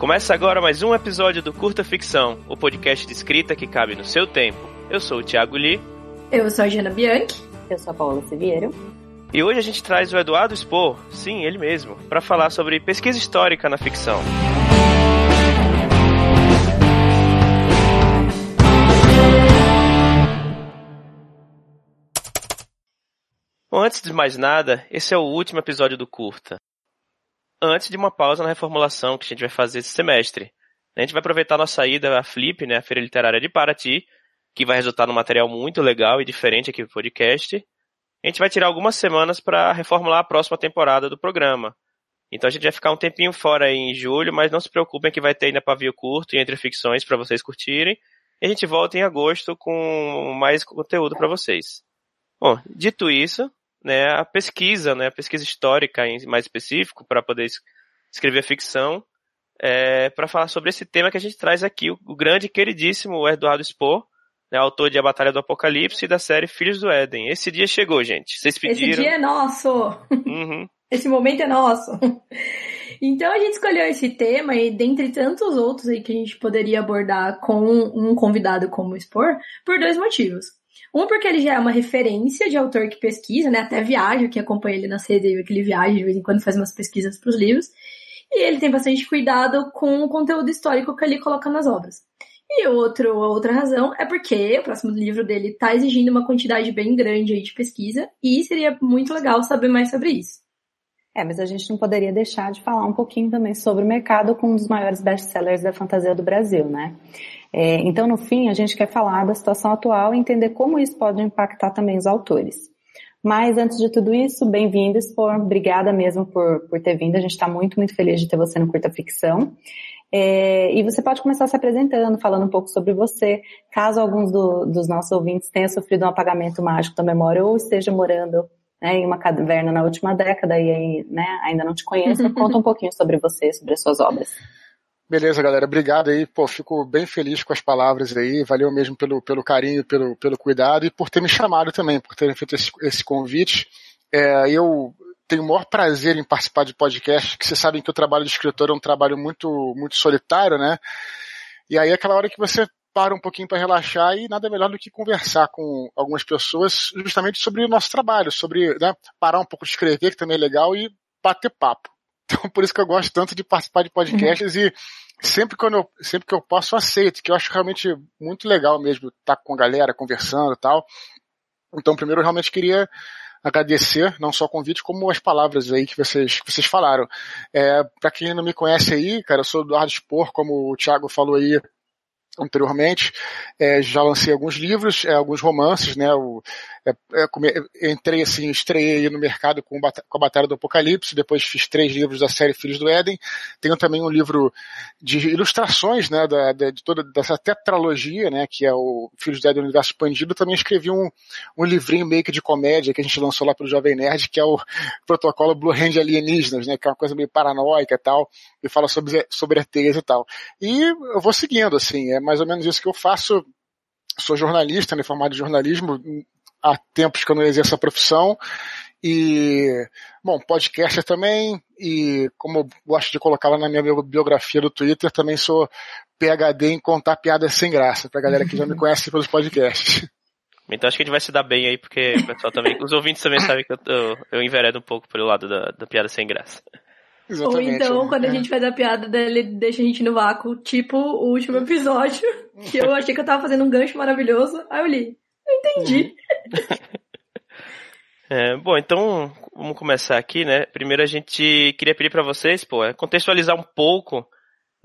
Começa agora mais um episódio do Curta Ficção, o podcast de escrita que cabe no seu tempo. Eu sou o Thiago Lee. Eu sou a Jana Bianchi. Eu sou a Paula Siviero. E hoje a gente traz o Eduardo Spor, sim, ele mesmo, para falar sobre pesquisa histórica na ficção. Bom, antes de mais nada, esse é o último episódio do Curta antes de uma pausa na reformulação que a gente vai fazer esse semestre. A gente vai aproveitar a nossa ida à Flip, né, a Feira Literária de Paraty, que vai resultar num material muito legal e diferente aqui do podcast. A gente vai tirar algumas semanas para reformular a próxima temporada do programa. Então a gente vai ficar um tempinho fora aí em julho, mas não se preocupem que vai ter ainda pavio curto e entre ficções para vocês curtirem. E a gente volta em agosto com mais conteúdo para vocês. Bom, dito isso, né, a pesquisa, né, a pesquisa histórica em mais específico, para poder escrever ficção, é, para falar sobre esse tema que a gente traz aqui, o, o grande e queridíssimo Eduardo Spohr, né, autor de A Batalha do Apocalipse e da série Filhos do Éden. Esse dia chegou, gente. Vocês pediram. Esse dia é nosso! Uhum. Esse momento é nosso! Então a gente escolheu esse tema e dentre tantos outros aí que a gente poderia abordar com um convidado como Spohr, por dois motivos. Um, porque ele já é uma referência de autor que pesquisa, né? Até viaja, que acompanha ele na CD, que ele viaja de vez em quando faz umas pesquisas para os livros. E ele tem bastante cuidado com o conteúdo histórico que ele coloca nas obras. E outro, outra razão é porque o próximo livro dele está exigindo uma quantidade bem grande de pesquisa e seria muito legal saber mais sobre isso. É, mas a gente não poderia deixar de falar um pouquinho também sobre o mercado com um dos maiores best-sellers da fantasia do Brasil, né? É, então, no fim, a gente quer falar da situação atual e entender como isso pode impactar também os autores. Mas antes de tudo isso, bem-vindo, Spor. Obrigada mesmo por, por ter vindo. A gente está muito, muito feliz de ter você no Curta Ficção. É, e você pode começar se apresentando, falando um pouco sobre você, caso alguns do, dos nossos ouvintes tenham sofrido um apagamento mágico da memória ou esteja morando né, em uma caverna na última década e aí, né, ainda não te conheça, conta um pouquinho sobre você, sobre as suas obras. Beleza, galera. Obrigado aí. Pô, fico bem feliz com as palavras aí. Valeu mesmo pelo, pelo carinho, pelo, pelo cuidado e por ter me chamado também, por ter feito esse, esse convite. É, eu tenho o maior prazer em participar de podcast, que vocês sabem que o trabalho de escritor é um trabalho muito, muito solitário, né? E aí é aquela hora que você para um pouquinho para relaxar e nada melhor do que conversar com algumas pessoas justamente sobre o nosso trabalho, sobre né, parar um pouco de escrever, que também é legal, e bater papo. Então, por isso que eu gosto tanto de participar de podcasts e sempre, quando eu, sempre que eu posso, eu aceito, que eu acho realmente muito legal mesmo estar com a galera, conversando e tal. Então, primeiro, eu realmente queria agradecer não só o convite, como as palavras aí que vocês, que vocês falaram. É, para quem não me conhece aí, cara, eu sou Eduardo Spor, como o Thiago falou aí, anteriormente, é, já lancei alguns livros, é, alguns romances, né? O, é, é entrei assim, estreiei no mercado com, a Batalha do Apocalipse, depois fiz três livros da série Filhos do Éden. Tenho também um livro de ilustrações, né? Da, de toda dessa tetralogia, né? Que é o Filhos do Éden Universo Expandido. Também escrevi um, um livrinho meio que de comédia que a gente lançou lá pelo Jovem Nerd, que é o Protocolo Blue Hand Alienígenas, né? Que é uma coisa meio paranoica e tal, e fala sobre, sobre ETs e tal. E eu vou seguindo, assim, é mais ou menos isso que eu faço sou jornalista, né, formado em jornalismo, há tempos que eu não exerço a profissão. E, bom, podcaster também, e como eu gosto de colocar lá na minha biografia do Twitter, também sou PHD em contar piadas sem graça, pra galera que já me conhece pelos podcasts. Então acho que a gente vai se dar bem aí, porque o pessoal também, os ouvintes também sabem que eu, eu, eu enveredo um pouco pelo lado da, da piada sem graça. Exatamente. Ou então, quando a é. gente vai dar piada, ele deixa a gente no vácuo, tipo o último episódio, que eu achei que eu tava fazendo um gancho maravilhoso, aí eu li. Entendi. É, bom, então vamos começar aqui, né? Primeiro a gente queria pedir para vocês, pô, é contextualizar um pouco,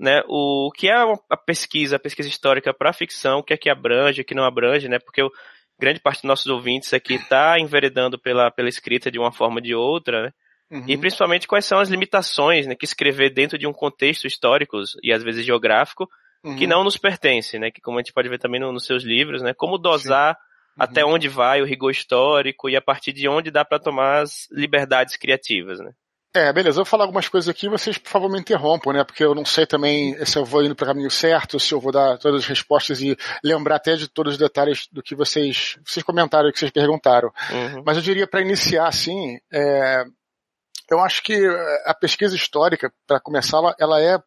né, o que é a pesquisa, a pesquisa histórica para ficção, o que é que abrange, o que não abrange, né? Porque o, grande parte dos nossos ouvintes aqui está enveredando pela, pela escrita de uma forma ou de outra, né? Uhum. E principalmente quais são as limitações né, que escrever dentro de um contexto histórico e às vezes geográfico uhum. que não nos pertence, né? Que como a gente pode ver também no, nos seus livros, né? Como dosar Sim até uhum. onde vai o rigor histórico e a partir de onde dá para tomar as liberdades criativas, né? É, beleza. Eu vou falar algumas coisas aqui, vocês por favor me interrompam, né? Porque eu não sei também se eu vou indo para o caminho certo, se eu vou dar todas as respostas e lembrar até de todos os detalhes do que vocês, vocês comentaram que vocês perguntaram. Uhum. Mas eu diria para iniciar assim, é, eu acho que a pesquisa histórica, para começar, ela, ela é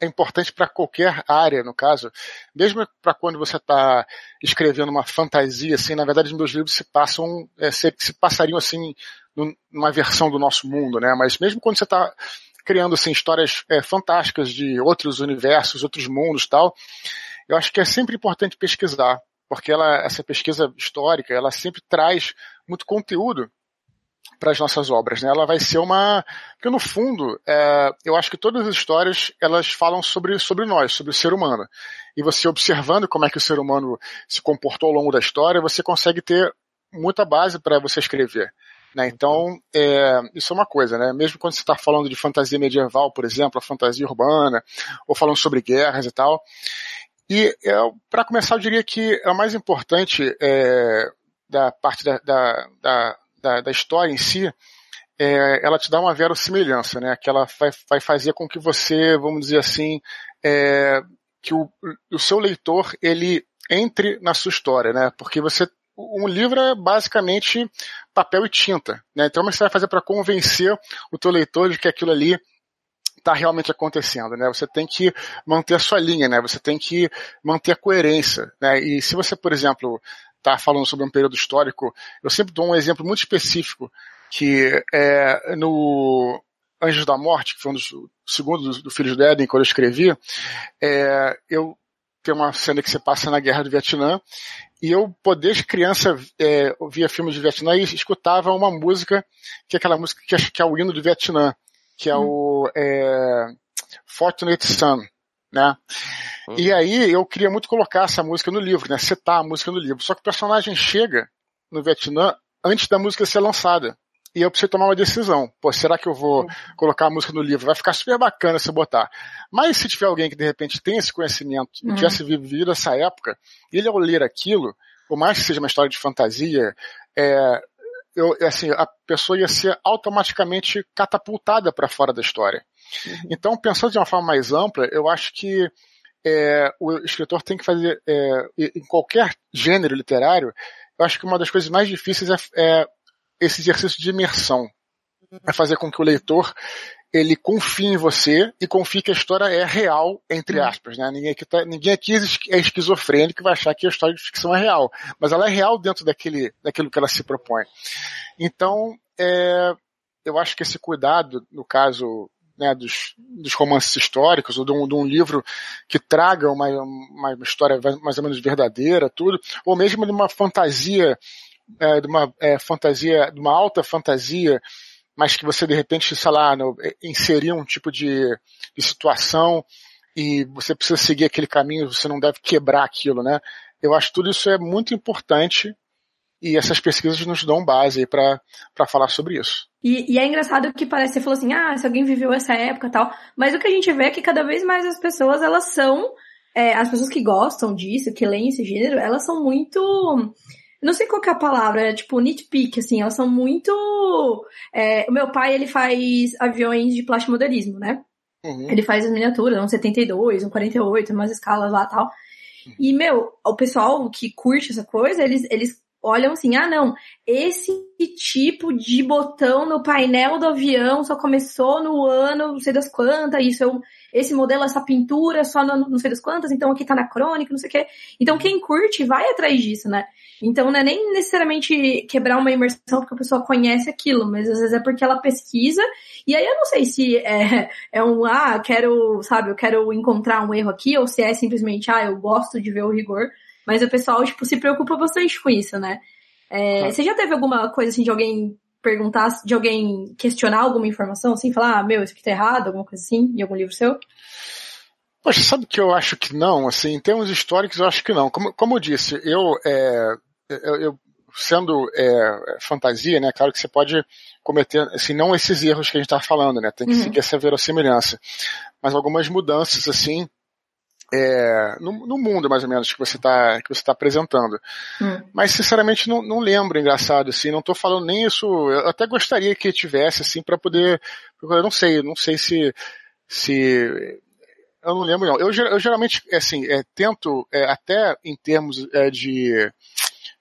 é importante para qualquer área, no caso, mesmo para quando você está escrevendo uma fantasia, assim, na verdade, os meus livros se passam, é, se, se, passariam assim numa versão do nosso mundo, né? Mas mesmo quando você está criando assim histórias é, fantásticas de outros universos, outros mundos, tal, eu acho que é sempre importante pesquisar, porque ela, essa pesquisa histórica, ela sempre traz muito conteúdo para as nossas obras, né? Ela vai ser uma, porque no fundo, é, eu acho que todas as histórias elas falam sobre sobre nós, sobre o ser humano. E você observando como é que o ser humano se comportou ao longo da história, você consegue ter muita base para você escrever. Né? Então, é, isso é uma coisa, né? Mesmo quando você está falando de fantasia medieval, por exemplo, a fantasia urbana, ou falando sobre guerras e tal. E para começar, eu diria que é o mais importante é, da parte da, da, da da, da história em si, é, ela te dá uma verossimilhança, né? Que ela vai, vai fazer com que você, vamos dizer assim, é, que o, o seu leitor ele entre na sua história, né? Porque você um livro é basicamente papel e tinta, né? Então, como você vai fazer para convencer o teu leitor de que aquilo ali está realmente acontecendo, né? Você tem que manter a sua linha, né? Você tem que manter a coerência, né? E se você, por exemplo, está falando sobre um período histórico, eu sempre dou um exemplo muito específico, que é no Anjos da Morte, que foi um dos segundos do Filhos do Éden, quando eu escrevi, é, eu tenho uma cena que se passa na Guerra do Vietnã, e eu, desde criança, é, via filmes de Vietnã e escutava uma música, que é aquela música que é, que é o hino do Vietnã, que é hum. o é, Fortunate Son, né? Uhum. E aí eu queria muito colocar essa música no livro, né? Setar a música no livro. Só que o personagem chega no Vietnã antes da música ser lançada. E eu preciso tomar uma decisão. Pô, será que eu vou uhum. colocar a música no livro? Vai ficar super bacana se eu botar. Mas se tiver alguém que de repente tem esse conhecimento e uhum. tivesse vivido essa época, ele ao ler aquilo, por mais que seja uma história de fantasia, é, eu, assim, a pessoa ia ser automaticamente catapultada para fora da história. Uhum. Então, pensando de uma forma mais ampla, eu acho que é, o escritor tem que fazer, é, em qualquer gênero literário, eu acho que uma das coisas mais difíceis é, é esse exercício de imersão. É fazer com que o leitor ele confie em você e confie que a história é real, entre uhum. aspas. Né? Ninguém, aqui tá, ninguém aqui é esquizofrênico e vai achar que a história de ficção é real. Mas ela é real dentro daquele, daquilo que ela se propõe. Então, é, eu acho que esse cuidado, no caso né, dos, dos, romances históricos, ou de um, de um, livro que traga uma, uma história mais ou menos verdadeira, tudo, ou mesmo de uma fantasia, é, de uma é, fantasia, de uma alta fantasia, mas que você de repente, sei lá, no, é, inserir um tipo de, de situação e você precisa seguir aquele caminho, você não deve quebrar aquilo, né? Eu acho que tudo isso é muito importante e essas pesquisas nos dão base para falar sobre isso. E, e, é engraçado que parece, você falou assim, ah, se alguém viveu essa época tal, mas o que a gente vê é que cada vez mais as pessoas, elas são, é, as pessoas que gostam disso, que leem esse gênero, elas são muito, não sei qual é a palavra, é tipo nitpick, assim, elas são muito, é, o meu pai, ele faz aviões de plástico modelismo, né? Uhum. Ele faz as miniaturas, um 72, um 48, umas escalas lá tal. E, meu, o pessoal que curte essa coisa, eles, eles olham assim, ah não, esse tipo de botão no painel do avião só começou no ano não sei das quantas, isso é um, esse modelo, essa pintura só no não sei das quantas, então aqui tá na crônica, não sei o quê. Então quem curte vai atrás disso, né? Então não é nem necessariamente quebrar uma imersão porque a pessoa conhece aquilo, mas às vezes é porque ela pesquisa, e aí eu não sei se é, é um, ah, quero, sabe, eu quero encontrar um erro aqui, ou se é simplesmente, ah, eu gosto de ver o rigor, mas o pessoal, tipo, se preocupa bastante com isso, né? É. Você já teve alguma coisa assim de alguém perguntar, de alguém questionar alguma informação, assim, falar, ah, meu, isso aqui tá errado, alguma coisa assim, em algum livro seu? Poxa, sabe que eu acho que não, assim, em termos históricos eu acho que não. Como, como eu disse, eu, é, eu, eu sendo é, fantasia, né, claro que você pode cometer, assim, não esses erros que a gente está falando, né, tem que uhum. seguir essa verossimilhança, mas algumas mudanças, assim, é, no, no, mundo, mais ou menos, que você está que você tá apresentando. Hum. Mas, sinceramente, não, não lembro, engraçado, assim, não estou falando nem isso, eu até gostaria que tivesse, assim, para poder, eu não sei, não sei se, se, eu não lembro não. Eu, eu geralmente, assim, é, tento, é, até em termos é, de,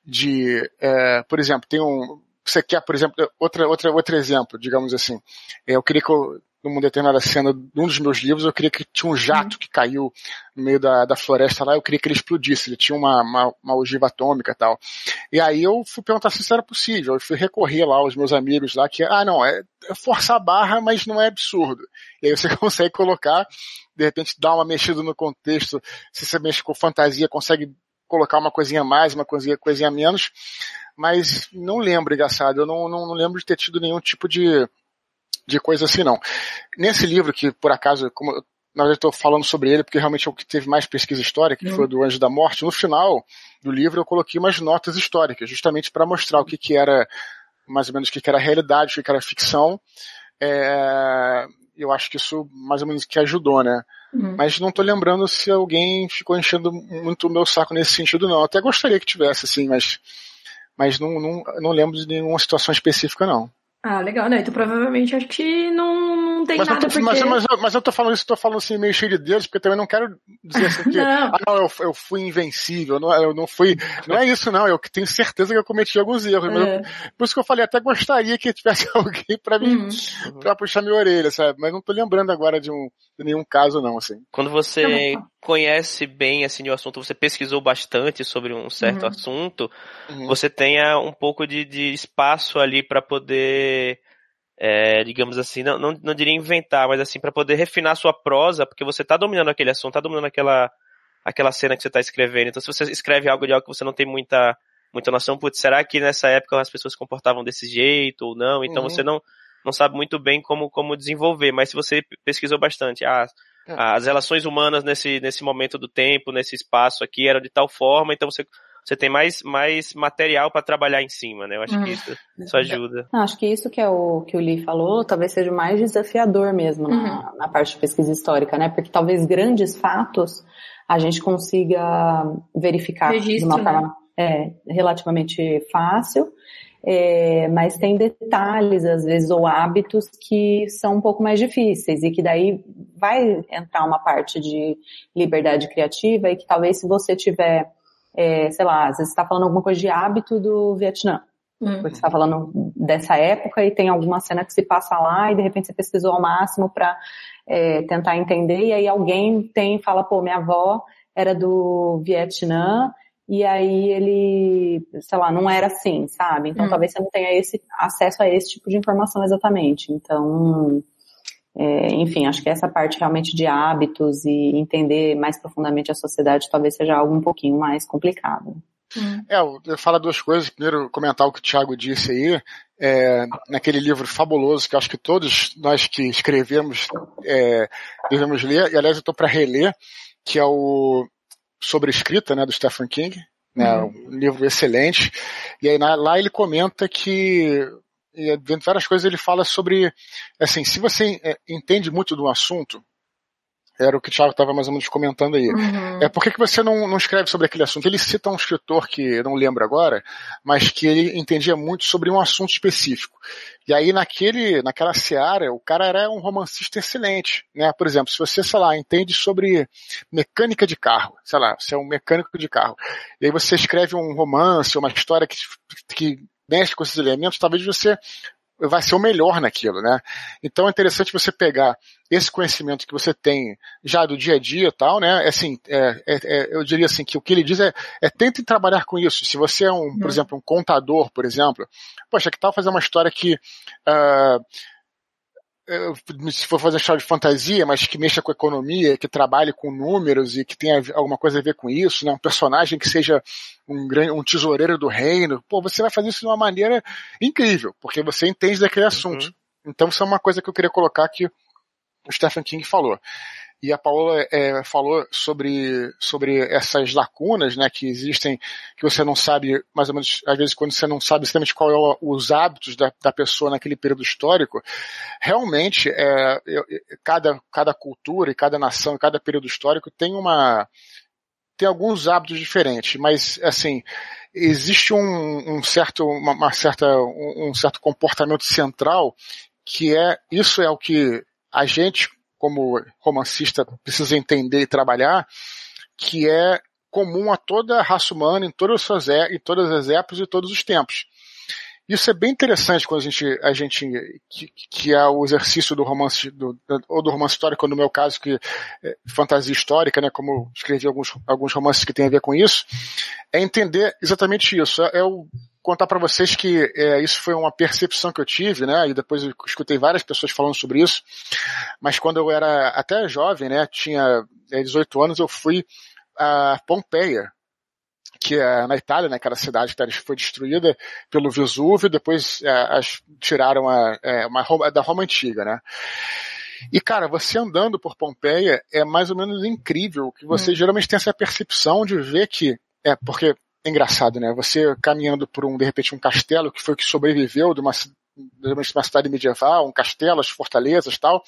de, é, por exemplo, tem um, você quer, por exemplo, outra, outra, outro exemplo, digamos assim, é, eu queria que eu, numa determinada cena de um dos meus livros, eu queria que tinha um jato uhum. que caiu no meio da, da floresta lá, eu queria que ele explodisse, ele tinha uma, uma, uma ogiva atômica e tal. E aí eu fui perguntar se isso era possível, eu fui recorrer lá aos meus amigos lá, que, ah não, é, é forçar a barra, mas não é absurdo. E aí você consegue colocar, de repente dar uma mexida no contexto, se você mexe com fantasia, consegue colocar uma coisinha mais, uma coisinha, coisinha menos, mas não lembro, engraçado, eu não, não, não lembro de ter tido nenhum tipo de, de coisa assim, não. Nesse livro, que por acaso, como eu, na verdade estou falando sobre ele porque realmente é o que teve mais pesquisa histórica, que uhum. foi do Anjo da Morte, no final do livro eu coloquei umas notas históricas, justamente para mostrar o que, que era, mais ou menos, o que, que era realidade, o que, que era ficção. É, eu acho que isso mais ou menos que ajudou, né? Uhum. Mas não tô lembrando se alguém ficou enchendo muito o meu saco nesse sentido, não. Até gostaria que tivesse, assim, mas, mas não, não, não lembro de nenhuma situação específica, não. Ah, legal, né? Então provavelmente acho que não, não tem mas nada tô, porque... mas, mas, mas, eu tô falando isso, tô falando assim meio cheio de Deus, porque também não quero dizer assim que, não. ah, não, eu, eu fui invencível, não, eu não fui, não é isso não, eu tenho certeza que eu cometi alguns erros, é. eu, por isso que eu falei, até gostaria que tivesse alguém pra mim, uhum. pra puxar minha orelha, sabe? Mas não tô lembrando agora de, um, de nenhum caso não, assim. Quando você tá conhece bem, assim, o assunto, você pesquisou bastante sobre um certo uhum. assunto, uhum. você tenha um pouco de, de espaço ali para poder é, digamos assim, não, não, não diria inventar, mas assim, para poder refinar a sua prosa, porque você está dominando aquele assunto, está dominando aquela, aquela cena que você está escrevendo. Então, se você escreve algo de algo que você não tem muita, muita noção, putz, será que nessa época as pessoas se comportavam desse jeito ou não? Então, uhum. você não, não sabe muito bem como, como desenvolver, mas se você pesquisou bastante, ah, é. as relações humanas nesse, nesse momento do tempo, nesse espaço aqui, eram de tal forma, então você você tem mais, mais material para trabalhar em cima, né? Eu acho que isso, isso ajuda. Não, acho que isso que é o que o Lee falou, talvez seja o mais desafiador mesmo uhum. na, na parte de pesquisa histórica, né? Porque talvez grandes fatos a gente consiga verificar Registro, de uma forma né? é, relativamente fácil. É, mas tem detalhes, às vezes, ou hábitos que são um pouco mais difíceis e que daí vai entrar uma parte de liberdade criativa e que talvez se você tiver é, sei lá, às vezes você está falando alguma coisa de hábito do Vietnã. Uhum. Você está falando dessa época e tem alguma cena que se passa lá e de repente você pesquisou ao máximo para é, tentar entender e aí alguém tem fala, pô, minha avó era do Vietnã e aí ele, sei lá, não era assim, sabe? Então uhum. talvez você não tenha esse acesso a esse tipo de informação exatamente. Então, é, enfim, acho que essa parte realmente de hábitos e entender mais profundamente a sociedade talvez seja algo um pouquinho mais complicado. É, eu falo duas coisas. Primeiro, comentar o que o Thiago disse aí, é, naquele livro fabuloso que acho que todos nós que escrevemos é, devemos ler, e aliás eu estou para reler, que é o Sobre Escrita, né, do Stephen King, né, uhum. um livro excelente. E aí lá ele comenta que e vendo várias coisas, ele fala sobre, assim, se você é, entende muito do assunto, era o que o Thiago estava mais ou menos comentando aí. Uhum. É por que, que você não, não escreve sobre aquele assunto? Ele cita um escritor que não lembro agora, mas que ele entendia muito sobre um assunto específico. E aí naquele, naquela seara, o cara era um romancista excelente, né? Por exemplo, se você, sei lá, entende sobre mecânica de carro, sei lá, você é um mecânico de carro, e aí você escreve um romance, uma história que, que mexe com esses elementos, talvez você vai ser o melhor naquilo, né? Então é interessante você pegar esse conhecimento que você tem já do dia a dia e tal, né? Assim, é, é, é, eu diria assim que o que ele diz é, é tente trabalhar com isso. Se você é um, por uhum. exemplo, um contador, por exemplo, poxa, que tal fazer uma história que uh, se for fazer uma história de fantasia, mas que mexa com economia, que trabalhe com números e que tenha alguma coisa a ver com isso, né? Um personagem que seja um, um tesoureiro do reino, pô, você vai fazer isso de uma maneira incrível, porque você entende daquele assunto. Uhum. Então isso é uma coisa que eu queria colocar que o Stephen King falou. E a Paola é, falou sobre, sobre essas lacunas, né, que existem, que você não sabe, mais ou menos, às vezes quando você não sabe exatamente qual é os hábitos da, da pessoa naquele período histórico, realmente, é, cada, cada cultura e cada nação, cada período histórico tem uma, tem alguns hábitos diferentes, mas, assim, existe um, um certo, uma, uma certa, um, um certo comportamento central que é, isso é o que a gente, como romancista, precisa entender e trabalhar, que é comum a toda a raça humana em todas as, em todas as épocas e todos os tempos. Isso é bem interessante quando a gente, a gente que, que é o exercício do romance, do, ou do romance histórico, no meu caso, que é fantasia histórica, né, como escrevi alguns, alguns romances que têm a ver com isso, é entender exatamente isso. É, é o contar para vocês que é, isso foi uma percepção que eu tive, né? E depois eu escutei várias pessoas falando sobre isso. Mas quando eu era até jovem, né? Tinha 18 é, anos, eu fui a Pompeia, que é na Itália, né, cidade que foi destruída pelo Vesúvio, depois é, as, tiraram a, é, uma Roma, da Roma antiga, né? E, cara, você andando por Pompeia é mais ou menos incrível, que você hum. geralmente tem essa percepção de ver que, é, porque é engraçado, né? Você caminhando por um, de repente, um castelo que foi o que sobreviveu de uma, de uma cidade medieval, um castelo, as fortalezas tal,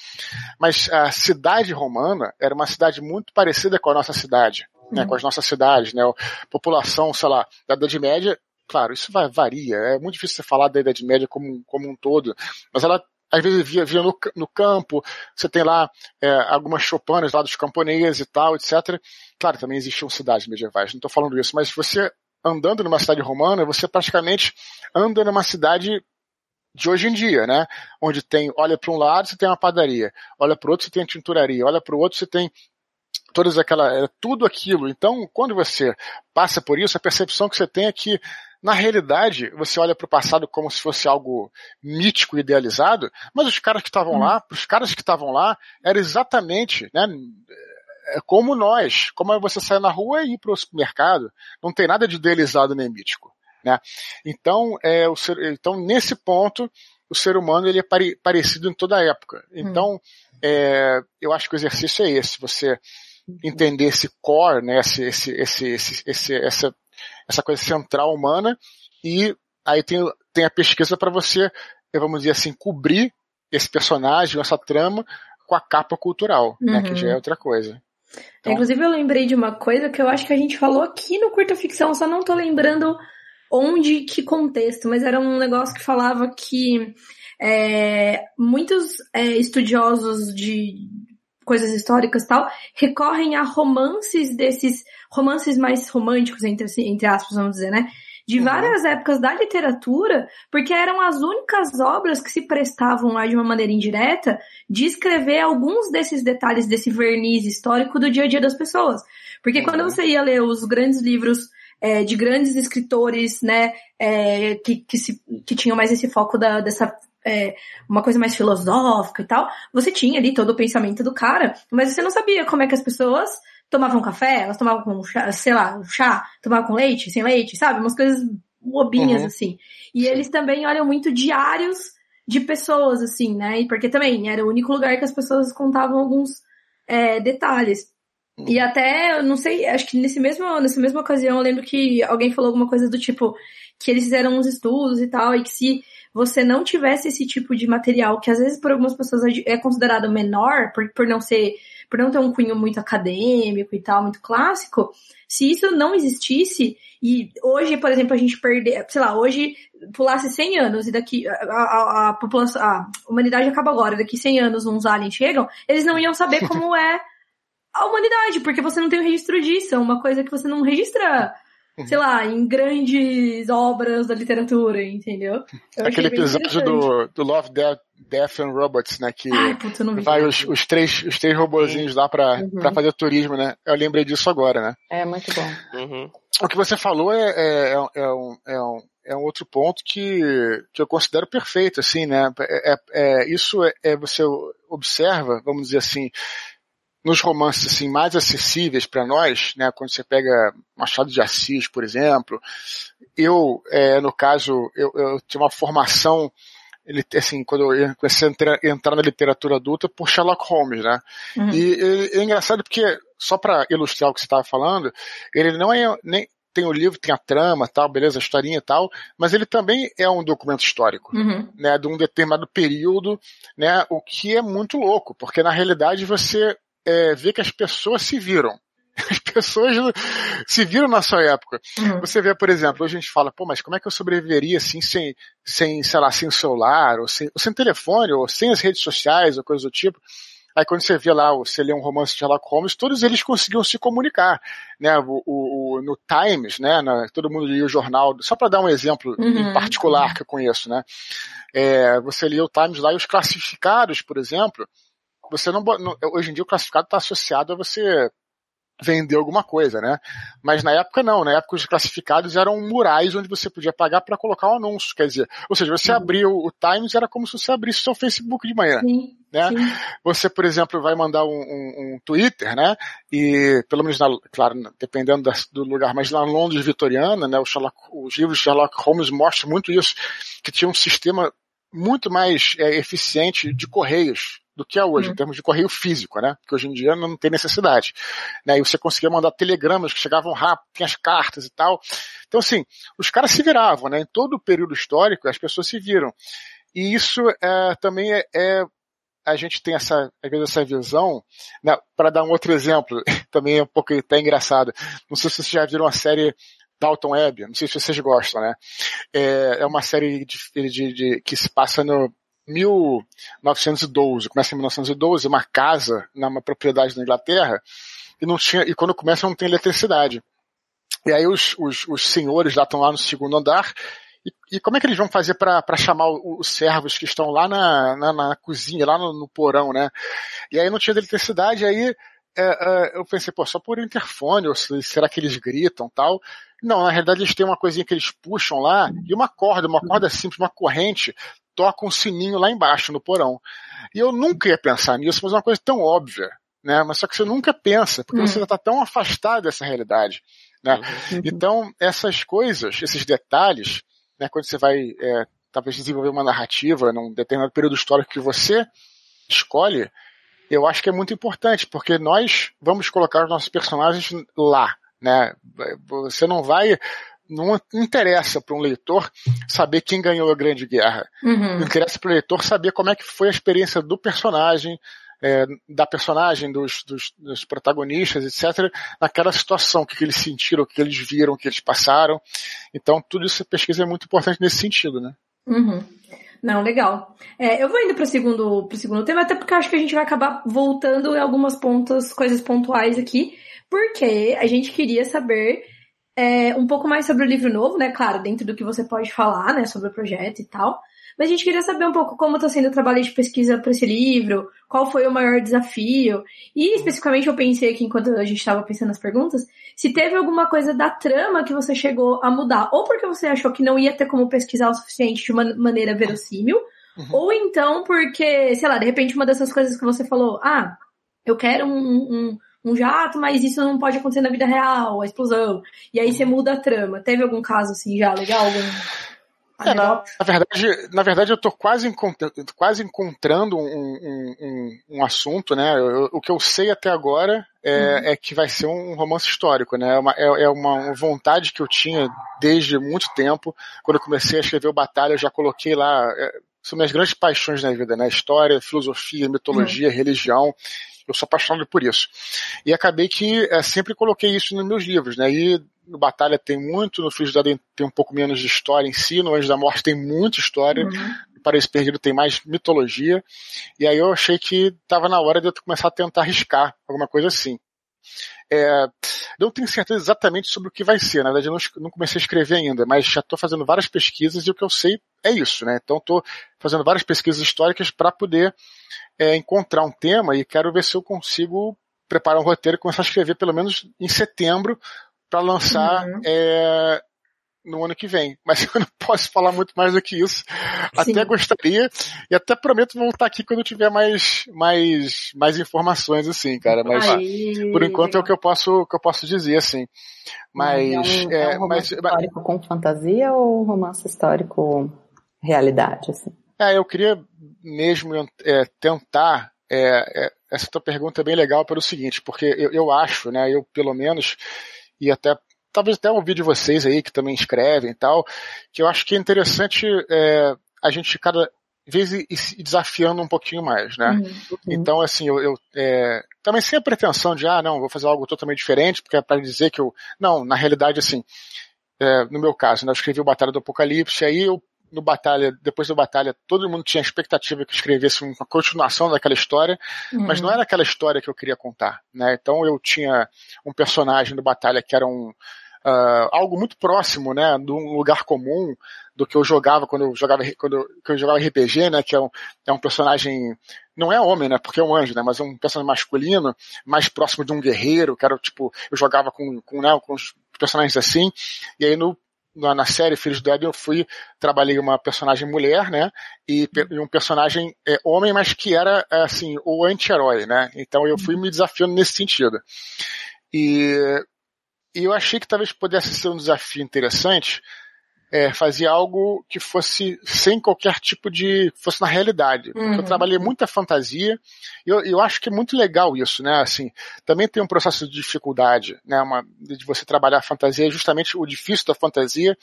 mas a cidade romana era uma cidade muito parecida com a nossa cidade, né? Com as nossas cidades, né? A população, sei lá, da Idade Média, claro, isso vai, varia, é muito difícil você falar da Idade Média como, como um todo, mas ela às vezes via, via no, no campo, você tem lá é, algumas chopanas lá dos camponeses e tal, etc. Claro, também existiam cidades medievais, não estou falando isso, mas você andando numa cidade romana, você praticamente anda numa cidade de hoje em dia, né? Onde tem, olha para um lado, você tem uma padaria, olha para o outro, você tem a tinturaria, olha para o outro, você tem todas aquela, é, tudo aquilo. Então, quando você passa por isso, a percepção que você tem é que, na realidade, você olha para o passado como se fosse algo mítico, idealizado, mas os caras que estavam hum. lá, os caras que estavam lá, era exatamente, né? É como nós, como é você sair na rua e ir para o supermercado, não tem nada de idealizado nem mítico, né? Então, é, o ser, então nesse ponto, o ser humano ele é pare, parecido em toda a época. Então, hum. é, eu acho que o exercício é esse, você entender esse core, né, esse, esse, esse, esse, esse essa, essa coisa central humana e aí tem, tem a pesquisa para você, vamos dizer assim, cobrir esse personagem, essa trama com a capa cultural, uhum. né, que já é uhum. outra coisa. Então... Inclusive, eu lembrei de uma coisa que eu acho que a gente falou aqui no Curta Ficção, só não tô lembrando onde, que contexto, mas era um negócio que falava que é, muitos é, estudiosos de coisas históricas e tal recorrem a romances desses romances mais românticos entre, entre aspas vamos dizer né de uhum. várias épocas da literatura, porque eram as únicas obras que se prestavam lá de uma maneira indireta de escrever alguns desses detalhes desse verniz histórico do dia a dia das pessoas. Porque uhum. quando você ia ler os grandes livros é, de grandes escritores, né, é, que, que, se, que tinham mais esse foco da, dessa é, uma coisa mais filosófica e tal, você tinha ali todo o pensamento do cara, mas você não sabia como é que as pessoas tomavam café, elas tomavam com chá, sei lá, chá, tomavam com leite, sem leite, sabe? Umas coisas bobinhas, uhum. assim. E eles também olham muito diários de pessoas, assim, né? Porque também era o único lugar que as pessoas contavam alguns é, detalhes. E uhum. até, eu não sei, acho que nesse mesmo, nessa mesma ocasião eu lembro que alguém falou alguma coisa do tipo que eles fizeram uns estudos e tal, e que se você não tivesse esse tipo de material, que às vezes por algumas pessoas é considerado menor, por, por não ser por não ter um cunho muito acadêmico e tal, muito clássico, se isso não existisse, e hoje, por exemplo, a gente perder, sei lá, hoje pulasse 100 anos e daqui a, a, a população, a humanidade acaba agora, daqui 100 anos uns aliens chegam, eles não iam saber como é a humanidade, porque você não tem o um registro disso, é uma coisa que você não registra sei lá, em grandes obras da literatura, entendeu? Eu Aquele episódio do, do Love, Death, Death and Robots, né? Que Ai, puta, vai os, os, três, os três robozinhos lá pra, uhum. Pra fazer turismo, né? Eu lembrei disso agora, né? É, muito bom. Uhum. O que você falou é, é, é, é, um, é, um, é um outro ponto que, que eu considero perfeito, assim, né? É, é, é isso é, é, você observa, vamos dizer assim, nos romances assim mais acessíveis para nós, né, quando você pega Machado de Assis, por exemplo, eu, é, no caso, eu, eu tinha uma formação ele, assim, quando eu comecei a entrar, entrar, na literatura adulta por Sherlock Holmes, né? Uhum. E, e, é engraçado porque, só para ilustrar o que você estava falando, ele não é nem tem o livro, tem a trama, tal, beleza, a historinha e tal, mas ele também é um documento histórico, uhum. né, de um determinado período, né, o que é muito louco, porque na realidade você é, ver que as pessoas se viram. As pessoas se viram na sua época. Uhum. Você vê, por exemplo, hoje a gente fala, pô, mas como é que eu sobreviveria assim sem, sem sei lá, sem celular, ou sem, ou sem telefone, ou sem as redes sociais, ou coisa do tipo. Aí quando você vê lá, você lê um romance de Sherlock Holmes, todos eles conseguiam se comunicar, né? O, o, o no Times, né? Na, todo mundo lia o jornal, só para dar um exemplo uhum. em particular que eu conheço, né? É, você lia o Times lá e os classificados, por exemplo, você não, hoje em dia o classificado está associado a você vender alguma coisa, né? Mas na época não, na época os classificados eram murais onde você podia pagar para colocar um anúncio, quer dizer, ou seja, você uhum. abriu o Times era como se você abrisse o seu Facebook de manhã, sim, né? Sim. Você, por exemplo, vai mandar um, um, um, Twitter, né? E pelo menos, na, claro, dependendo da, do lugar, mas na Londres vitoriana, né? Sherlock, os livros de Sherlock Holmes mostram muito isso, que tinha um sistema muito mais é, eficiente de correios do que é hoje, uhum. em termos de correio físico, né? Porque hoje em dia não tem necessidade. Né? E você conseguia mandar telegramas que chegavam rápido, tinha as cartas e tal. Então, assim, os caras se viravam, né? Em todo o período histórico, as pessoas se viram. E isso é, também é, é, a gente tem essa, às vezes, essa visão, né? para dar um outro exemplo, também é um pouco até engraçado. Não sei se vocês já viram a série Dalton Webb, não sei se vocês gostam, né? É, é uma série de, de, de, que se passa no 1912, começa em 1912, uma casa numa propriedade na Inglaterra, e não tinha, e quando começa não tem eletricidade. E aí os, os, os senhores lá estão lá no segundo andar, e, e, como é que eles vão fazer para chamar os servos que estão lá na, na, na cozinha, lá no, no, porão, né? E aí não tinha eletricidade, aí é, é, eu pensei, pô, só por interfone, ou será que eles gritam tal? Não, na realidade eles têm uma coisinha que eles puxam lá, e uma corda, uma corda simples, uma corrente, toca um sininho lá embaixo no porão. E eu nunca ia pensar nisso, mas é uma coisa tão óbvia, né? Mas só que você nunca pensa, porque uhum. você está tão afastado dessa realidade, né? Uhum. Então, essas coisas, esses detalhes, né, quando você vai, é, talvez desenvolver uma narrativa num determinado período histórico que você escolhe, eu acho que é muito importante, porque nós vamos colocar os nossos personagens lá, né? Você não vai não interessa para um leitor saber quem ganhou a Grande Guerra. Uhum. Interessa para o leitor saber como é que foi a experiência do personagem, é, da personagem, dos, dos, dos, protagonistas, etc., naquela situação, o que, que, eles sentiram, o que eles viram, o que eles passaram. Então, tudo isso, a pesquisa é muito importante nesse sentido, né? Uhum. Não, legal. É, eu vou indo para o segundo, segundo tema, até porque acho que a gente vai acabar voltando em algumas pontas, coisas pontuais aqui, porque a gente queria saber é, um pouco mais sobre o livro novo, né? Claro, dentro do que você pode falar, né? Sobre o projeto e tal. Mas a gente queria saber um pouco como está sendo o trabalho de pesquisa para esse livro, qual foi o maior desafio. E especificamente eu pensei aqui, enquanto a gente estava pensando nas perguntas, se teve alguma coisa da trama que você chegou a mudar, ou porque você achou que não ia ter como pesquisar o suficiente de uma maneira verossímil, uhum. ou então porque, sei lá, de repente uma dessas coisas que você falou, ah, eu quero um, um um jato, mas isso não pode acontecer na vida real, a explosão. E aí você muda a trama. Teve algum caso assim já legal? Algum... É, na, na, verdade, na verdade, eu estou quase, quase encontrando um, um, um, assunto, né? Eu, o que eu sei até agora é, uhum. é, que vai ser um romance histórico, né? É uma, é, é uma vontade que eu tinha desde muito tempo. Quando eu comecei a escrever o Batalha, eu já coloquei lá. É, são minhas grandes paixões na vida, né? História, filosofia, mitologia, uhum. religião. Eu sou apaixonado por isso. E acabei que é, sempre coloquei isso nos meus livros, né? E no Batalha tem muito, no da tem um pouco menos de história em si, no Anjo da Morte tem muita história, uhum. no Paraíso Perdido tem mais mitologia, e aí eu achei que estava na hora de eu começar a tentar arriscar alguma coisa assim. É, não tenho certeza exatamente sobre o que vai ser, na verdade eu não, não comecei a escrever ainda, mas já estou fazendo várias pesquisas e o que eu sei é isso, né? Então estou fazendo várias pesquisas históricas para poder é, encontrar um tema e quero ver se eu consigo preparar um roteiro e começar a escrever pelo menos em setembro para lançar uhum. é, no ano que vem. Mas eu não posso falar muito mais do que isso. Sim. Até gostaria e até prometo voltar aqui quando tiver mais, mais, mais informações assim, cara. Mas Aí, por enquanto é o que eu posso, que eu posso dizer assim. Mas é um, é, é um romance mas, histórico com fantasia ou romance histórico realidade assim? É, eu queria mesmo é, tentar. É, é, essa tua pergunta é bem legal pelo seguinte, porque eu, eu acho, né, eu pelo menos, e até talvez até ouvir de vocês aí que também escrevem e tal, que eu acho que é interessante é, a gente cada vez ir, ir desafiando um pouquinho mais, né? Uhum. Então, assim, eu, eu é, também sem a pretensão de, ah, não, vou fazer algo totalmente diferente, porque é para dizer que eu. Não, na realidade, assim, é, no meu caso, né, eu escrevi o Batalha do Apocalipse, aí eu no Batalha, depois do Batalha, todo mundo tinha expectativa que escrevesse uma continuação daquela história, uhum. mas não era aquela história que eu queria contar, né? Então eu tinha um personagem do Batalha que era um uh, algo muito próximo, né, de um lugar comum do que eu jogava quando eu jogava quando eu, eu jogava RPG, né, que é um, é um personagem não é homem, né, porque é um anjo, né, mas é um personagem masculino, mais próximo de um guerreiro, que era tipo, eu jogava com com, né, com os personagens assim, e aí no na, série Filhos do Éden eu fui, trabalhei uma personagem mulher, né, e, e um personagem é, homem, mas que era, assim, o anti-herói, né, então eu fui me desafiando nesse sentido. E, e eu achei que talvez pudesse ser um desafio interessante, é, fazer algo que fosse sem qualquer tipo de. fosse na realidade. Uhum. Eu trabalhei muita fantasia, e eu, eu acho que é muito legal isso, né? Assim, também tem um processo de dificuldade, né? Uma, de você trabalhar a fantasia, justamente o difícil da fantasia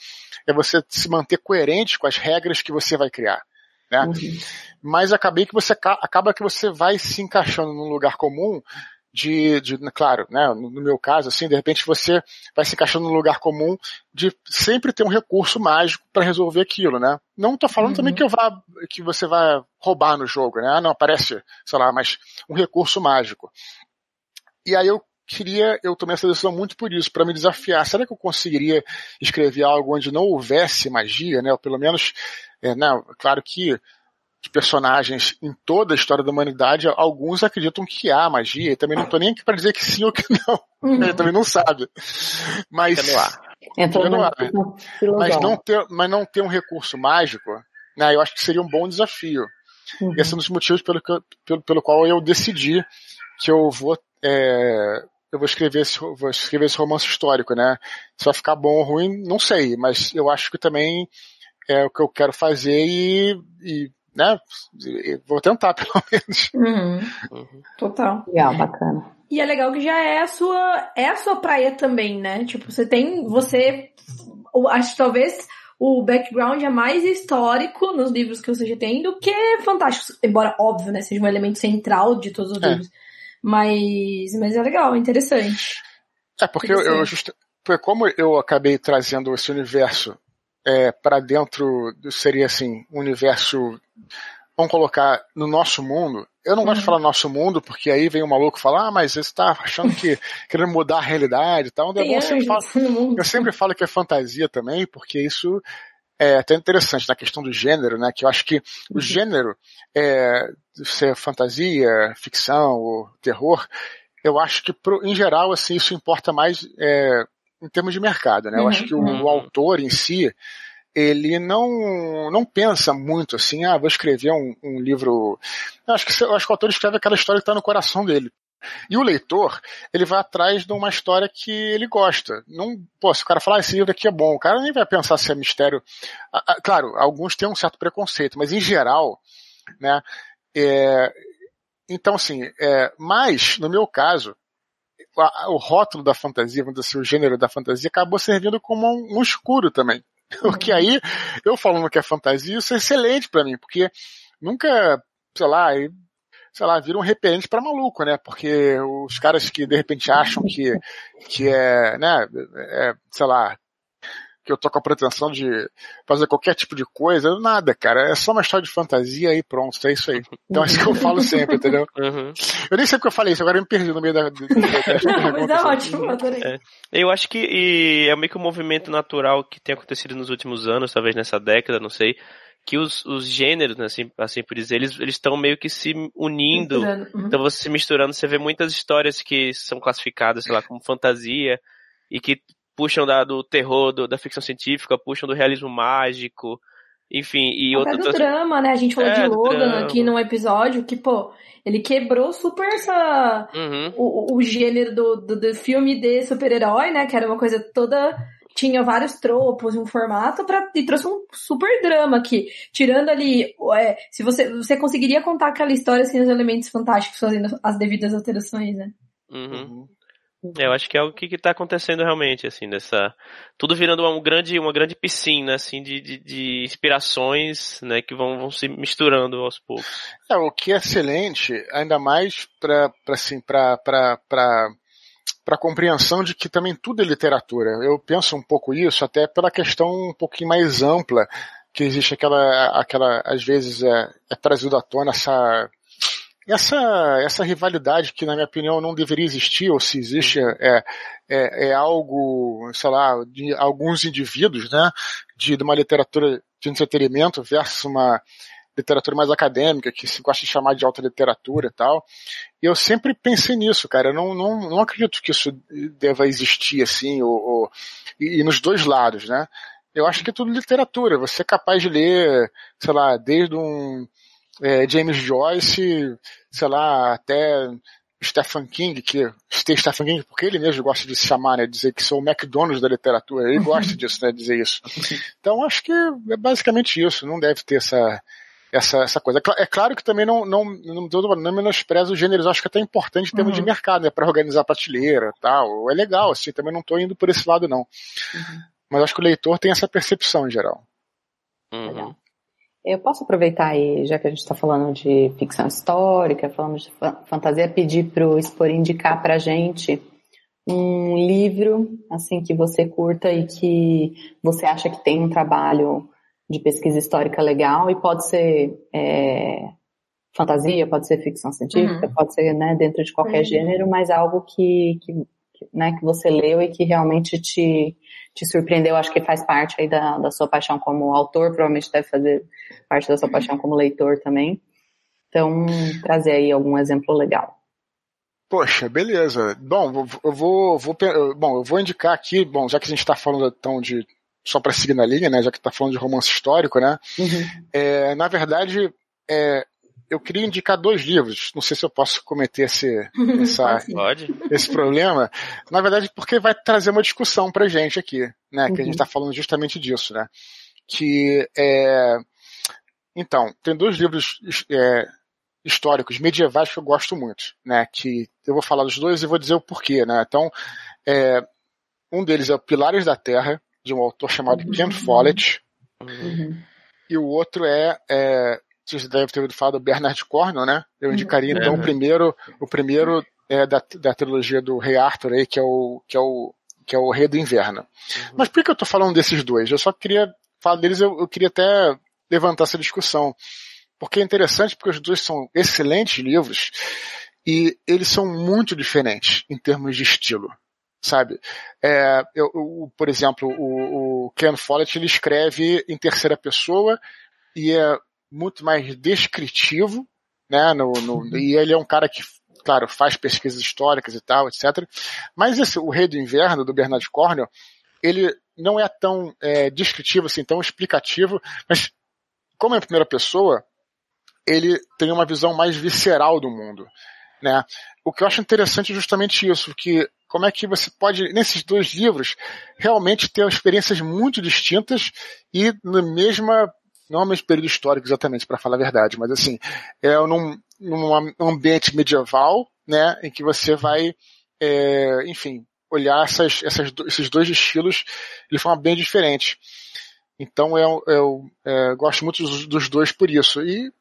é você se manter coerente com as regras que você vai criar. Né? Uhum. Mas acabei que você acaba que você vai se encaixando num lugar comum de, de, claro, né, no meu caso, assim, de repente você vai se encaixando no lugar comum de sempre ter um recurso mágico para resolver aquilo, né? Não estou falando uhum. também que eu vá, que você vai roubar no jogo, né? Ah, não aparece, sei lá, mas um recurso mágico. E aí eu queria, eu tomei essa decisão muito por isso, para me desafiar. Será que eu conseguiria escrever algo onde não houvesse magia, né? Ou pelo menos, é, né, claro que de personagens em toda a história da humanidade, alguns acreditam que há magia, e também não estou nem aqui para dizer que sim ou que não. Uhum. Ele também não sabe. Mas. Entrou no ar. Mas não, ter, mas não ter um recurso mágico, né, eu acho que seria um bom desafio. Uhum. Esse é um dos motivos pelo, que, pelo, pelo qual eu decidi que eu vou. É, eu vou escrever esse, vou escrever esse romance histórico, né? Se vai ficar bom ou ruim, não sei, mas eu acho que também é o que eu quero fazer e, e né? Vou tentar, pelo menos. Uhum. Uhum. Total. Legal, bacana. E é legal que já é a sua, é a sua praia também, né? Tipo, você tem, você, acho que talvez o background é mais histórico nos livros que você já tem do que fantástico, embora óbvio, né, seja um elemento central de todos os é. livros. Mas, mas é legal, é interessante. É, porque eu, eu just, como eu acabei trazendo esse universo é, para dentro, seria assim, um universo, vamos colocar, no nosso mundo. Eu não uhum. gosto de uhum. falar nosso mundo, porque aí vem um maluco falar, ah, mas você está achando que querendo mudar a realidade e tal. É eu, sempre falo, eu sempre falo que é fantasia também, porque isso é até interessante na questão do gênero, né? Que eu acho que o uhum. gênero, é, ser fantasia, ficção ou terror, eu acho que pro, em geral assim isso importa mais é, em termos de mercado, né? Eu acho uhum. que o, o, autor em si, ele não, não pensa muito assim, ah, vou escrever um, um livro. Eu acho, que, eu acho que o autor escreve aquela história que está no coração dele. E o leitor, ele vai atrás de uma história que ele gosta. Não, pô, se o cara falar, ah, esse livro aqui é bom, o cara nem vai pensar se é mistério. Ah, claro, alguns têm um certo preconceito, mas em geral, né, é, então assim, é, mas, no meu caso, o rótulo da fantasia, vamos dizer assim, o gênero da fantasia acabou servindo como um, um escuro também. Porque aí, eu falando que é fantasia, isso é excelente para mim, porque nunca, sei lá, sei lá, vira um repelente para maluco, né? Porque os caras que de repente acham que, que é, né, é, sei lá, que eu tô com a pretensão de fazer qualquer tipo de coisa. Nada, cara. É só uma história de fantasia e pronto, é isso aí. Então é isso que eu falo sempre, entendeu? Uhum. Eu nem sei porque eu falei isso, agora eu me perdi no meio da. da, da mas é ótimo, adorei. É. Eu acho que é meio que um movimento natural que tem acontecido nos últimos anos, talvez nessa década, não sei que os, os gêneros, né, assim, assim por dizer, eles estão meio que se unindo. Uhum. Então você se misturando, você vê muitas histórias que são classificadas, sei lá, como fantasia e que puxam da, do terror, do, da ficção científica, puxam do realismo mágico, enfim, e Até do drama, né? A gente falou é, de Logan aqui num episódio que, pô, ele quebrou super essa. Uhum. O, o, gênero do, do, do filme de super-herói, né? Que era uma coisa toda. Tinha vários tropos, um formato, pra, e trouxe um super drama aqui. Tirando ali. É, se você, você conseguiria contar aquela história sem os elementos fantásticos, fazendo as devidas alterações, né? Uhum. Uhum. Eu acho que é algo que, está acontecendo realmente, assim, dessa. Tudo virando uma grande, uma grande piscina, assim, de, de, de inspirações, né, que vão, vão se misturando aos poucos. É, o que é excelente, ainda mais para assim, para compreensão de que também tudo é literatura. Eu penso um pouco isso até pela questão um pouquinho mais ampla que existe aquela, aquela às vezes é, é trazido à tona essa essa, essa rivalidade que, na minha opinião, não deveria existir, ou se existe, é, é, é algo, sei lá, de alguns indivíduos, né, de, de uma literatura de entretenimento versus uma literatura mais acadêmica, que se gosta de chamar de alta literatura e tal. E eu sempre pensei nisso, cara. Eu não, não, não acredito que isso deva existir assim, ou, ou e, e, nos dois lados, né? Eu acho que é tudo literatura. Você é capaz de ler, sei lá, desde um é, James Joyce, sei lá, até Stephen King, que Stephen King, porque ele mesmo gosta de se chamar, né, dizer que sou o McDonald's da literatura, ele gosta disso, né, dizer isso. Então acho que é basicamente isso, não deve ter essa essa, essa coisa. É claro que também não, não, não, não, não menosprezo os gêneros, acho que é até importante em termos uhum. de mercado, né, para organizar a prateleira tal. É legal, assim, também não estou indo por esse lado, não. Uhum. Mas acho que o leitor tem essa percepção em geral. Uhum. Eu posso aproveitar aí, já que a gente está falando de ficção histórica, falando de fantasia, pedir para o Expor indicar para a gente um livro, assim, que você curta e que você acha que tem um trabalho de pesquisa histórica legal e pode ser é, fantasia, pode ser ficção científica, uhum. pode ser né, dentro de qualquer uhum. gênero, mas algo que, que, né, que você leu e que realmente te, te surpreendeu, acho que faz parte aí da, da sua paixão como autor, provavelmente deve fazer parte da sua paixão como leitor também. Então, trazer aí algum exemplo legal. Poxa, beleza. Bom, eu vou, vou, bom, eu vou indicar aqui, bom, já que a gente está falando então de só para seguir na linha, né, já que está falando de romance histórico, né? Uhum. É, na verdade, é, eu queria indicar dois livros. Não sei se eu posso cometer esse, essa, esse problema. Na verdade, porque vai trazer uma discussão pra gente aqui, né? Uhum. Que a gente está uhum. falando justamente disso, né? Que é... Então, tem dois livros é, históricos medievais que eu gosto muito, né? Que eu vou falar dos dois e vou dizer o porquê, né? Então, é, um deles é o Pilares da Terra, de um autor chamado uhum. Ken Follett. Uhum. E o outro é, é vocês devem ter ouvido falar do Bernard Cornwell, né? Eu indicaria uhum. então o primeiro, o primeiro é da, da trilogia do Rei Arthur aí, que é o que é o que é o Rei do Inverno. Uhum. Mas por que eu estou falando desses dois? Eu só queria falar deles, eu, eu queria até levantar essa discussão. Porque é interessante porque os dois são excelentes livros e eles são muito diferentes em termos de estilo sabe? É, eu, eu, por exemplo, o, o, Ken Follett ele escreve em terceira pessoa e é muito mais descritivo, né? No, no, uhum. e ele é um cara que, claro, faz pesquisas históricas e tal, etc. Mas esse, o Rei do Inverno do Bernard Cornwell, ele não é tão é, descritivo, assim, tão explicativo, mas como é em primeira pessoa, ele tem uma visão mais visceral do mundo. Né? O que eu acho interessante é justamente isso, que como é que você pode, nesses dois livros, realmente ter experiências muito distintas e na mesma, não é o mesmo período histórico exatamente, para falar a verdade, mas assim, é num, num ambiente medieval, né, em que você vai, é, enfim, olhar essas, essas, esses dois estilos de forma bem diferente. Então eu, eu é, gosto muito dos, dos dois por isso. E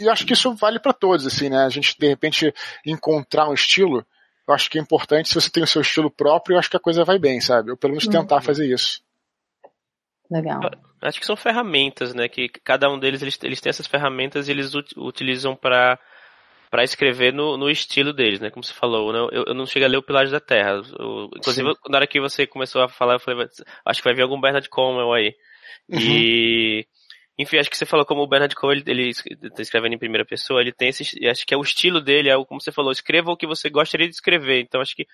e acho que isso vale para todos, assim, né? A gente, de repente, encontrar um estilo, eu acho que é importante, se você tem o seu estilo próprio, eu acho que a coisa vai bem, sabe? Ou pelo menos tentar uhum. fazer isso. Legal. Acho que são ferramentas, né? Que cada um deles, eles, eles têm essas ferramentas e eles utilizam para para escrever no, no estilo deles, né? Como você falou, né? eu, eu não cheguei a ler o Pilares da Terra. Eu, inclusive, Sim. na hora que você começou a falar, eu falei, acho que vai vir algum Bernard Cornwell aí. Uhum. E enfim, acho que você falou como o Bernard Cole, ele está escrevendo em primeira pessoa, ele tem esse, acho que é o estilo dele, é o, como você falou, escreva o que você gostaria de escrever. Então acho que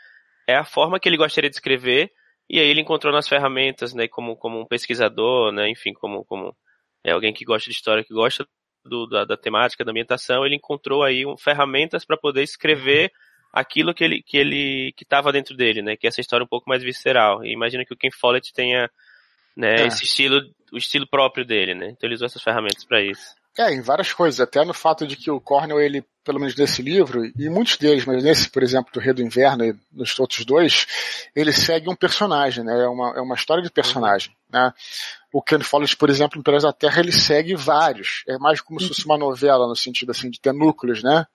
é a forma que ele gostaria de escrever, e aí ele encontrou nas ferramentas, né, como, como um pesquisador, né, enfim, como, como é alguém que gosta de história, que gosta do, da, da temática, da ambientação, ele encontrou aí um, ferramentas para poder escrever aquilo que ele que ele que estava dentro dele, né, que é essa história um pouco mais visceral. E imagina que o Ken Follett tenha né? É. Esse estilo, o estilo próprio dele, né? Então ele usou essas ferramentas para isso. É, em várias coisas, até no fato de que o Cornell, ele, pelo menos nesse livro, e muitos deles, mas nesse, por exemplo, do Rei do Inverno e nos outros dois, ele segue um personagem, né? É uma, é uma história de personagem, né? O Ken Follett, por exemplo, em Pelas da Terra, ele segue vários. É mais como se fosse uma novela, no sentido assim, de ter núcleos, né?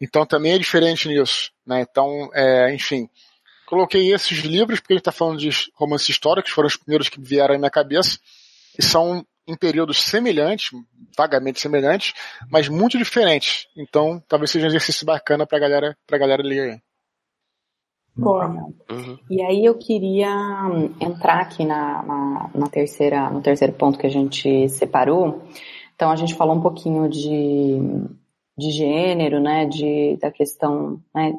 Então também é diferente nisso, né? Então, é, enfim, Coloquei esses livros porque a gente está falando de romances históricos, foram os primeiros que vieram à minha cabeça, e são em períodos semelhantes, vagamente semelhantes, mas muito diferentes. Então, talvez seja um exercício bacana para galera, a galera ler. Boa. Uhum. E aí eu queria hum, entrar aqui na, na, na, terceira, no terceiro ponto que a gente separou. Então a gente falou um pouquinho de, de gênero, né, de, da questão, né,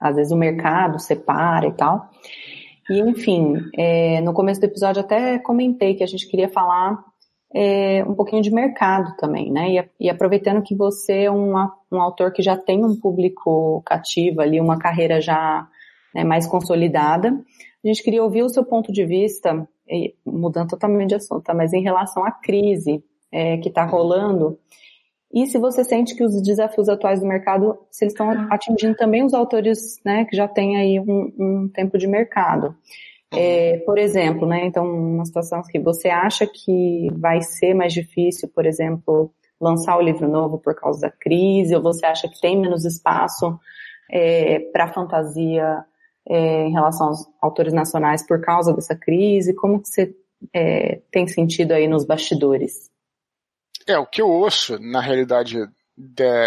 às vezes o mercado separa e tal. E enfim, é, no começo do episódio até comentei que a gente queria falar é, um pouquinho de mercado também, né? E, e aproveitando que você é um, um autor que já tem um público cativo ali, uma carreira já né, mais consolidada. A gente queria ouvir o seu ponto de vista, mudando totalmente de assunto, tá? mas em relação à crise é, que está rolando, e se você sente que os desafios atuais do mercado, se eles estão atingindo também os autores né, que já têm aí um, um tempo de mercado. É, por exemplo, né, então uma situação que você acha que vai ser mais difícil, por exemplo, lançar o livro novo por causa da crise, ou você acha que tem menos espaço é, para fantasia é, em relação aos autores nacionais por causa dessa crise? Como que você é, tem sentido aí nos bastidores? É, o que eu ouço, na realidade,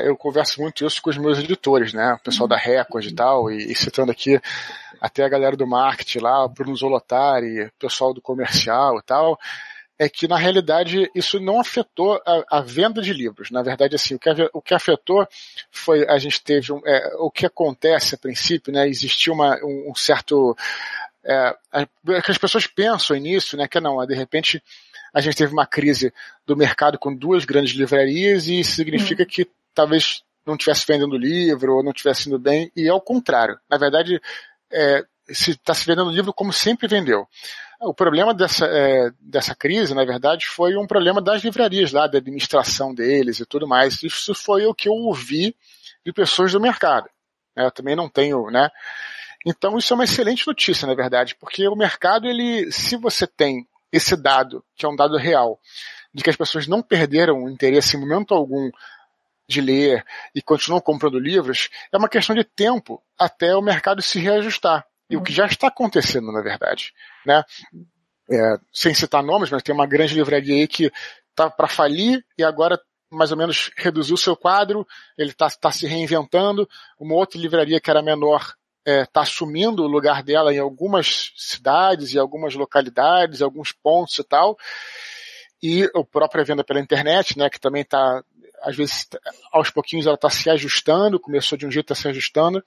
eu converso muito isso com os meus editores, né? O pessoal da Record e tal, e, e citando aqui até a galera do marketing lá, Bruno Zolotari, o pessoal do comercial e tal, é que na realidade isso não afetou a, a, venda de livros. Na verdade, assim, o que, o que afetou foi a gente teve um, é, o que acontece a princípio, né? Existiu uma, um, um certo é, que as pessoas pensam nisso, né? Que não, de repente a gente teve uma crise do mercado com duas grandes livrarias e isso significa hum. que talvez não estivesse vendendo livro ou não estivesse indo bem e é o contrário. Na verdade, é, se está se vendendo livro como sempre vendeu. O problema dessa, é, dessa crise, na verdade, foi um problema das livrarias lá, da administração deles e tudo mais. Isso foi o que eu ouvi de pessoas do mercado. É, eu também não tenho, né? Então isso é uma excelente notícia, na verdade, porque o mercado, ele, se você tem esse dado, que é um dado real, de que as pessoas não perderam o interesse em momento algum de ler e continuam comprando livros, é uma questão de tempo até o mercado se reajustar. E o que já está acontecendo, na verdade. Né? É, sem citar nomes, mas tem uma grande livraria aí que está para falir e agora mais ou menos reduziu seu quadro, ele está tá se reinventando. Uma outra livraria que era menor está é, tá assumindo o lugar dela em algumas cidades e algumas localidades, alguns pontos e tal. E a própria venda pela internet, né, que também está, às vezes, aos pouquinhos ela está se ajustando, começou de um jeito, está se ajustando.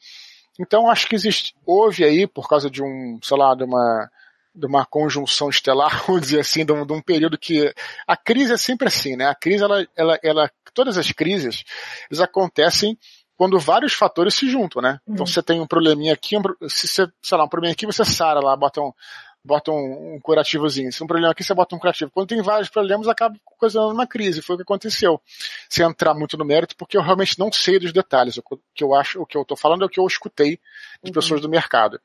Então acho que existe, houve aí, por causa de um, sei lá, de uma, de uma conjunção estelar, vamos dizer assim, de um, de um, período que a crise é sempre assim, né? A crise, ela, ela, ela, todas as crises, elas acontecem quando vários fatores se juntam, né? Então uhum. você tem um probleminha aqui, um, se você, sei lá, um probleminha aqui, você sara lá, bota um, bota um, um curativozinho. Se um problema aqui, você bota um curativo. Quando tem vários problemas, acaba causando uma crise. Foi o que aconteceu. Sem entrar muito no mérito, porque eu realmente não sei dos detalhes. O que eu acho, o que eu estou falando é o que eu escutei de uhum. pessoas do mercado.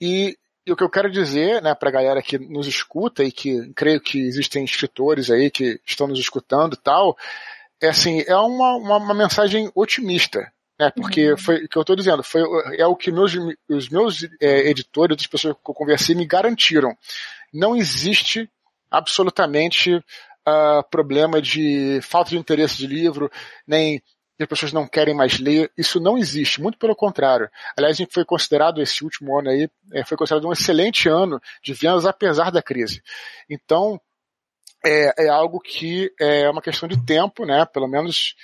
E, e, o que eu quero dizer, né, para a galera que nos escuta e que creio que existem escritores aí que estão nos escutando e tal, é assim, é uma, uma, uma mensagem otimista né? Porque uhum. foi o que eu estou dizendo, foi é o que meus, os meus é, editores, as pessoas que eu conversei, me garantiram. Não existe absolutamente uh, problema de falta de interesse de livro, nem as pessoas não querem mais ler. Isso não existe, muito pelo contrário. Aliás, a gente foi considerado esse último ano aí, é, foi considerado um excelente ano de vendas apesar da crise. Então, é, é algo que é uma questão de tempo, né? Pelo menos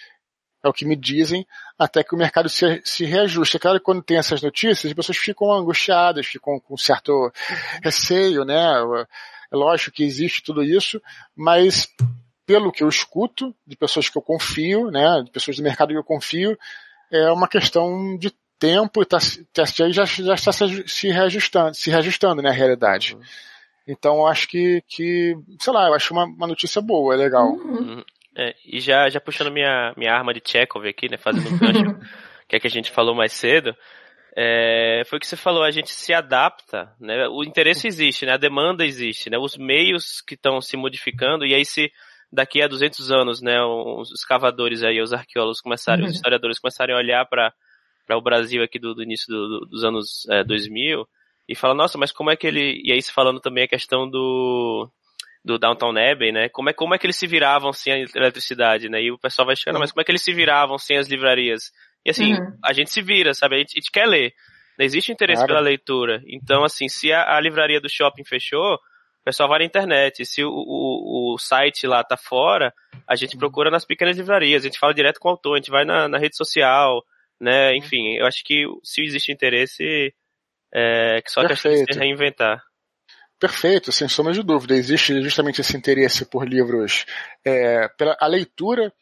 é o que me dizem, até que o mercado se, se reajuste. É claro que quando tem essas notícias, as pessoas ficam angustiadas, ficam com certo receio, né? É lógico que existe tudo isso, mas pelo que eu escuto de pessoas que eu confio, né, de pessoas do mercado que eu confio, é uma questão de tempo e tá, tá já, já está se reajustando, se reajustando, né, a realidade. Uhum. Então eu acho que, que, sei lá, eu acho uma, uma notícia boa, é legal. Uhum. É, e já, já puxando minha, minha arma de Chekhov aqui, né, fazendo um gancho, que é que a gente falou mais cedo, é, foi o que você falou, a gente se adapta, né, o interesse existe, né, a demanda existe, né, os meios que estão se modificando, e aí se daqui a 200 anos, né, os escavadores aí, os arqueólogos começarem, uhum. os historiadores começarem a olhar para o Brasil aqui do, do início do, do, dos anos é, 2000 e falar, nossa, mas como é que ele, e aí se falando também a questão do do Downtown Abbey, né? Como é, como é que eles se viravam sem a eletricidade, né? E o pessoal vai chegando, mas como é que eles se viravam sem as livrarias? E assim, uhum. a gente se vira, sabe? A gente, a gente quer ler. Não existe interesse claro. pela leitura. Então, assim, se a, a, livraria do shopping fechou, o pessoal vai na internet. Se o, o, o site lá tá fora, a gente uhum. procura nas pequenas livrarias, a gente fala direto com o autor, a gente vai na, na rede social, né? Enfim, eu acho que se existe interesse, é, que só Perfeito. questão de se reinventar. Perfeito, sem sombra de dúvida. Existe justamente esse interesse por livros. É, pela, a leitura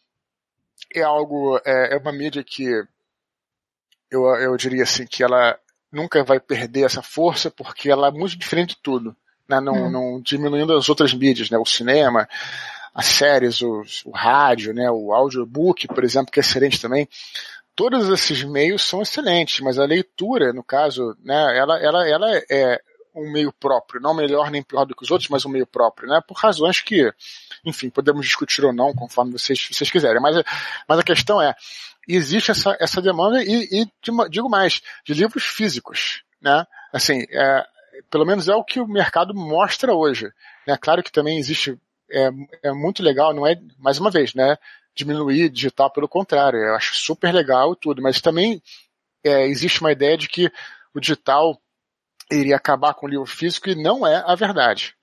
é algo, é, é, uma mídia que eu, eu diria assim, que ela nunca vai perder essa força porque ela é muito diferente de tudo. Né? Não, hum. não diminuindo as outras mídias, né? o cinema, as séries, o, o rádio, né? o audiobook, por exemplo, que é excelente também todos esses meios são excelentes, mas a leitura, no caso, né, ela, ela, ela é, um meio próprio, não melhor nem pior do que os outros, mas um meio próprio, né? Por razões que, enfim, podemos discutir ou não, conforme vocês, vocês quiserem. Mas, mas a questão é, existe essa, essa demanda e, e digo mais, de livros físicos, né? Assim, é, pelo menos é o que o mercado mostra hoje. Né? Claro que também existe, é, é muito legal, não é, mais uma vez, né? Diminuir digital, pelo contrário, eu acho super legal tudo, mas também é, existe uma ideia de que o digital iria acabar com o livro físico e não é a verdade.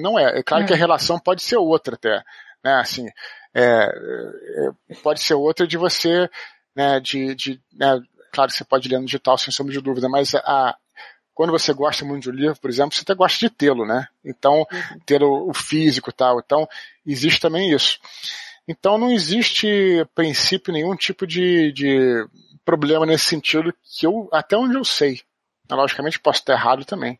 Não é. É claro é. que a é. relação pode ser outra até. Né? Assim, é, é, pode ser outra de você, né, de, de né, claro, você pode ler no digital sem sombra de dúvida, mas a, quando você gosta muito de um livro, por exemplo, você até gosta de tê-lo, né? Então, uhum. ter o, o físico e tal. Então, existe também isso. Então, não existe princípio nenhum tipo de, de problema nesse sentido que eu, até onde eu sei, logicamente posso estar errado também.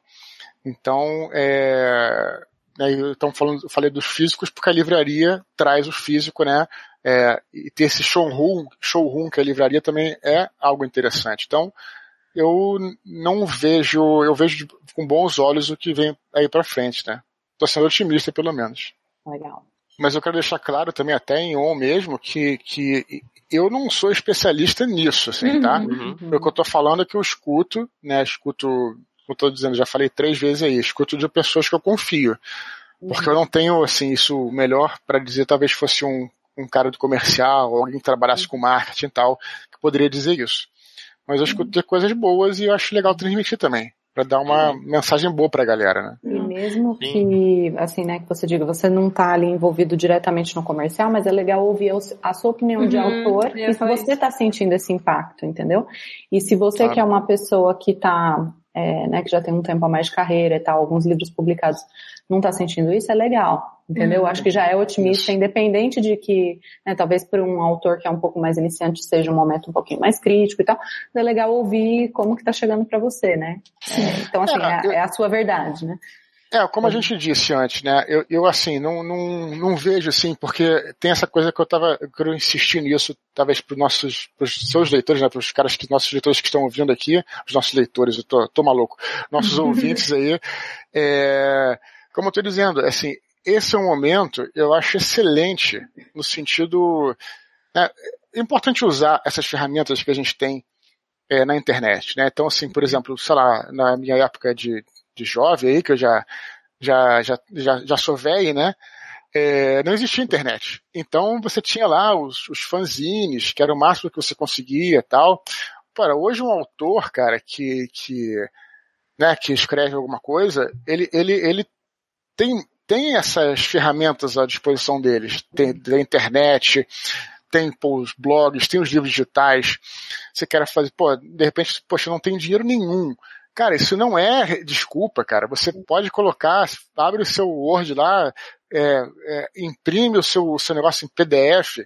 Então, é, né, então falando, falei dos físicos porque a livraria traz o físico, né? É, e ter esse showroom, showroom que a livraria também é algo interessante. Então, eu não vejo, eu vejo com bons olhos o que vem aí para frente, né? Tô sendo otimista pelo menos. Legal. Mas eu quero deixar claro também, até em on mesmo, que, que eu não sou especialista nisso, assim, tá? Uhum. uhum. O que eu tô falando é que eu escuto, né? Escuto, como eu tô dizendo, já falei três vezes aí, escuto de pessoas que eu confio. Porque uhum. eu não tenho, assim, isso melhor para dizer, talvez fosse um, um cara do comercial, ou alguém que trabalhasse com marketing e tal, que poderia dizer isso. Mas eu escuto de coisas boas e eu acho legal transmitir também para dar uma uhum. mensagem boa para a galera, né? Mesmo Sim. que, assim, né, que você diga, você não está ali envolvido diretamente no comercial, mas é legal ouvir a sua opinião uhum, de autor e se você está sentindo esse impacto, entendeu? E se você claro. que é uma pessoa que está, é, né, que já tem um tempo a mais de carreira e tal, alguns livros publicados, não está sentindo isso, é legal. Entendeu? Uhum. Acho que já é otimista, independente de que, né, talvez para um autor que é um pouco mais iniciante seja um momento um pouquinho mais crítico e tal, é legal ouvir como que está chegando para você, né? É, então, assim, é, é, a sua verdade, né? É, como a gente disse antes, né? Eu, eu assim, não, não, não vejo assim, porque tem essa coisa que eu tava, eu quero insistir nisso, talvez para os nossos, pros seus leitores, né? Para os caras que, nossos leitores que estão ouvindo aqui, os nossos leitores, eu tô, tô maluco, nossos ouvintes aí, é, como eu tô dizendo, assim, esse é um momento, eu acho excelente, no sentido. Né, é importante usar essas ferramentas que a gente tem é, na internet. Né? Então, assim, por exemplo, sei lá, na minha época de, de jovem aí, que eu já, já, já, já, já sou velho, né? É, não existia internet. Então você tinha lá os, os fanzines, que era o máximo que você conseguia tal. Para hoje um autor, cara, que, que, né, que escreve alguma coisa, ele, ele, ele tem tem essas ferramentas à disposição deles. Tem, tem internet, tem os blogs, tem os livros digitais. Você quer fazer, pô, de repente, poxa, não tem dinheiro nenhum. Cara, isso não é desculpa, cara. Você pode colocar, abre o seu Word lá, é, é, imprime o seu, seu negócio em PDF,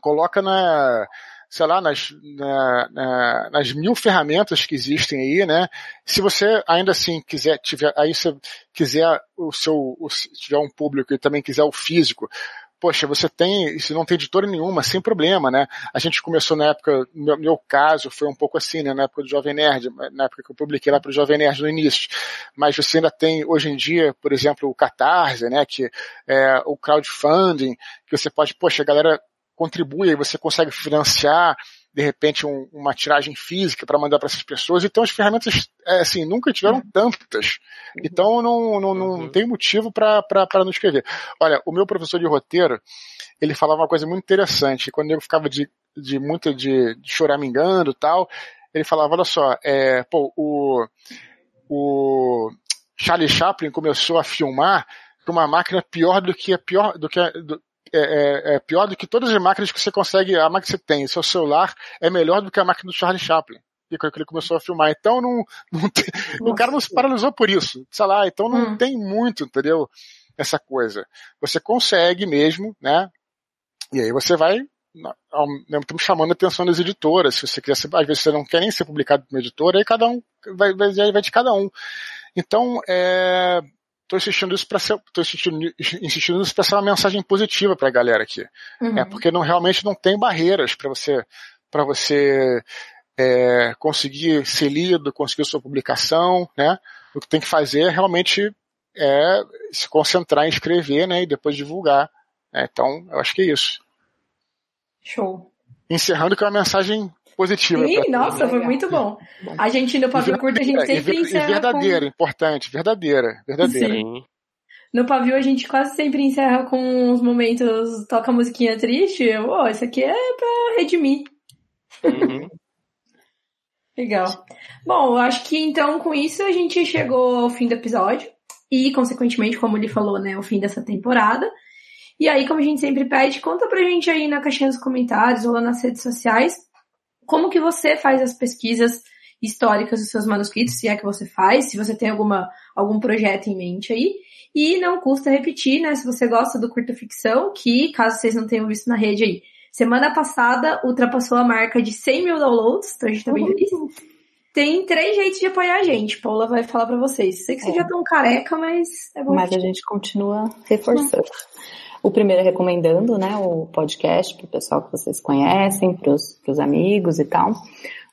coloca na, sei lá, nas, na, na, nas mil ferramentas que existem aí, né? Se você ainda assim quiser, tiver, aí você quiser o seu, o, se tiver um público e também quiser o físico, poxa, você tem, se não tem editora nenhuma, sem problema, né? A gente começou na época, meu, meu, caso foi um pouco assim, né? Na época do Jovem Nerd, na época que eu publiquei lá para o Jovem Nerd no início. Mas você ainda tem, hoje em dia, por exemplo, o Catarse, né? Que é o crowdfunding, que você pode, poxa, a galera contribui, aí você consegue financiar de repente um, uma tiragem física para mandar para essas pessoas. Então as ferramentas é, assim, nunca tiveram tantas. Então não, não, não uhum. tem motivo para não escrever. Olha, o meu professor de roteiro, ele falava uma coisa muito interessante. Quando eu ficava de, de muito de, de choramingando e tal, ele falava, olha só, é, pô, o, o Charlie Chaplin começou a filmar com uma máquina pior do que a pior do que a, do, é, é, é, pior do que todas as máquinas que você consegue, a máquina que você tem, seu celular é melhor do que a máquina do Charlie Chaplin. E quando ele começou a filmar. Então não, não tem, o cara não se paralisou por isso. Sei lá, então não hum. tem muito, entendeu? Essa coisa. Você consegue mesmo, né? E aí você vai ao mesmo tempo chamando a atenção das editoras. Se você quer ser, às vezes você não quer nem ser publicado por uma editora, aí cada um vai, vai, vai de cada um. Então, é, tô insistindo isso para ser, tô insistindo, insistindo isso para ser uma mensagem positiva para a galera aqui, uhum. é porque não realmente não tem barreiras para você para você é, conseguir ser lido, conseguir sua publicação, né? O que tem que fazer é realmente é se concentrar em escrever, né? E depois divulgar. Né? Então, eu acho que é isso. Show. Encerrando com uma mensagem positiva. Sim, nossa, foi muito bom. A gente no pavio curto, a gente sempre e encerra verdadeira, com... importante, verdadeira, verdadeira. Sim. No pavio a gente quase sempre encerra com uns momentos, toca musiquinha triste, oh, isso aqui é pra redimir. Uhum. Legal. Bom, eu acho que então com isso a gente chegou ao fim do episódio e, consequentemente, como ele falou, né, o fim dessa temporada. E aí, como a gente sempre pede, conta pra gente aí na caixinha dos comentários ou lá nas redes sociais como que você faz as pesquisas históricas dos seus manuscritos, se é que você faz, se você tem alguma, algum projeto em mente aí. E não custa repetir, né, se você gosta do curta ficção, que, caso vocês não tenham visto na rede aí, semana passada ultrapassou a marca de 100 mil downloads, então a gente tá bem feliz. Tem três jeitos de apoiar a gente, Paula vai falar para vocês. Sei que vocês é. já estão careca, mas é bom. Mas a gente continua reforçando. O primeiro é recomendando, né, o podcast para o pessoal que vocês conhecem, para os amigos e tal.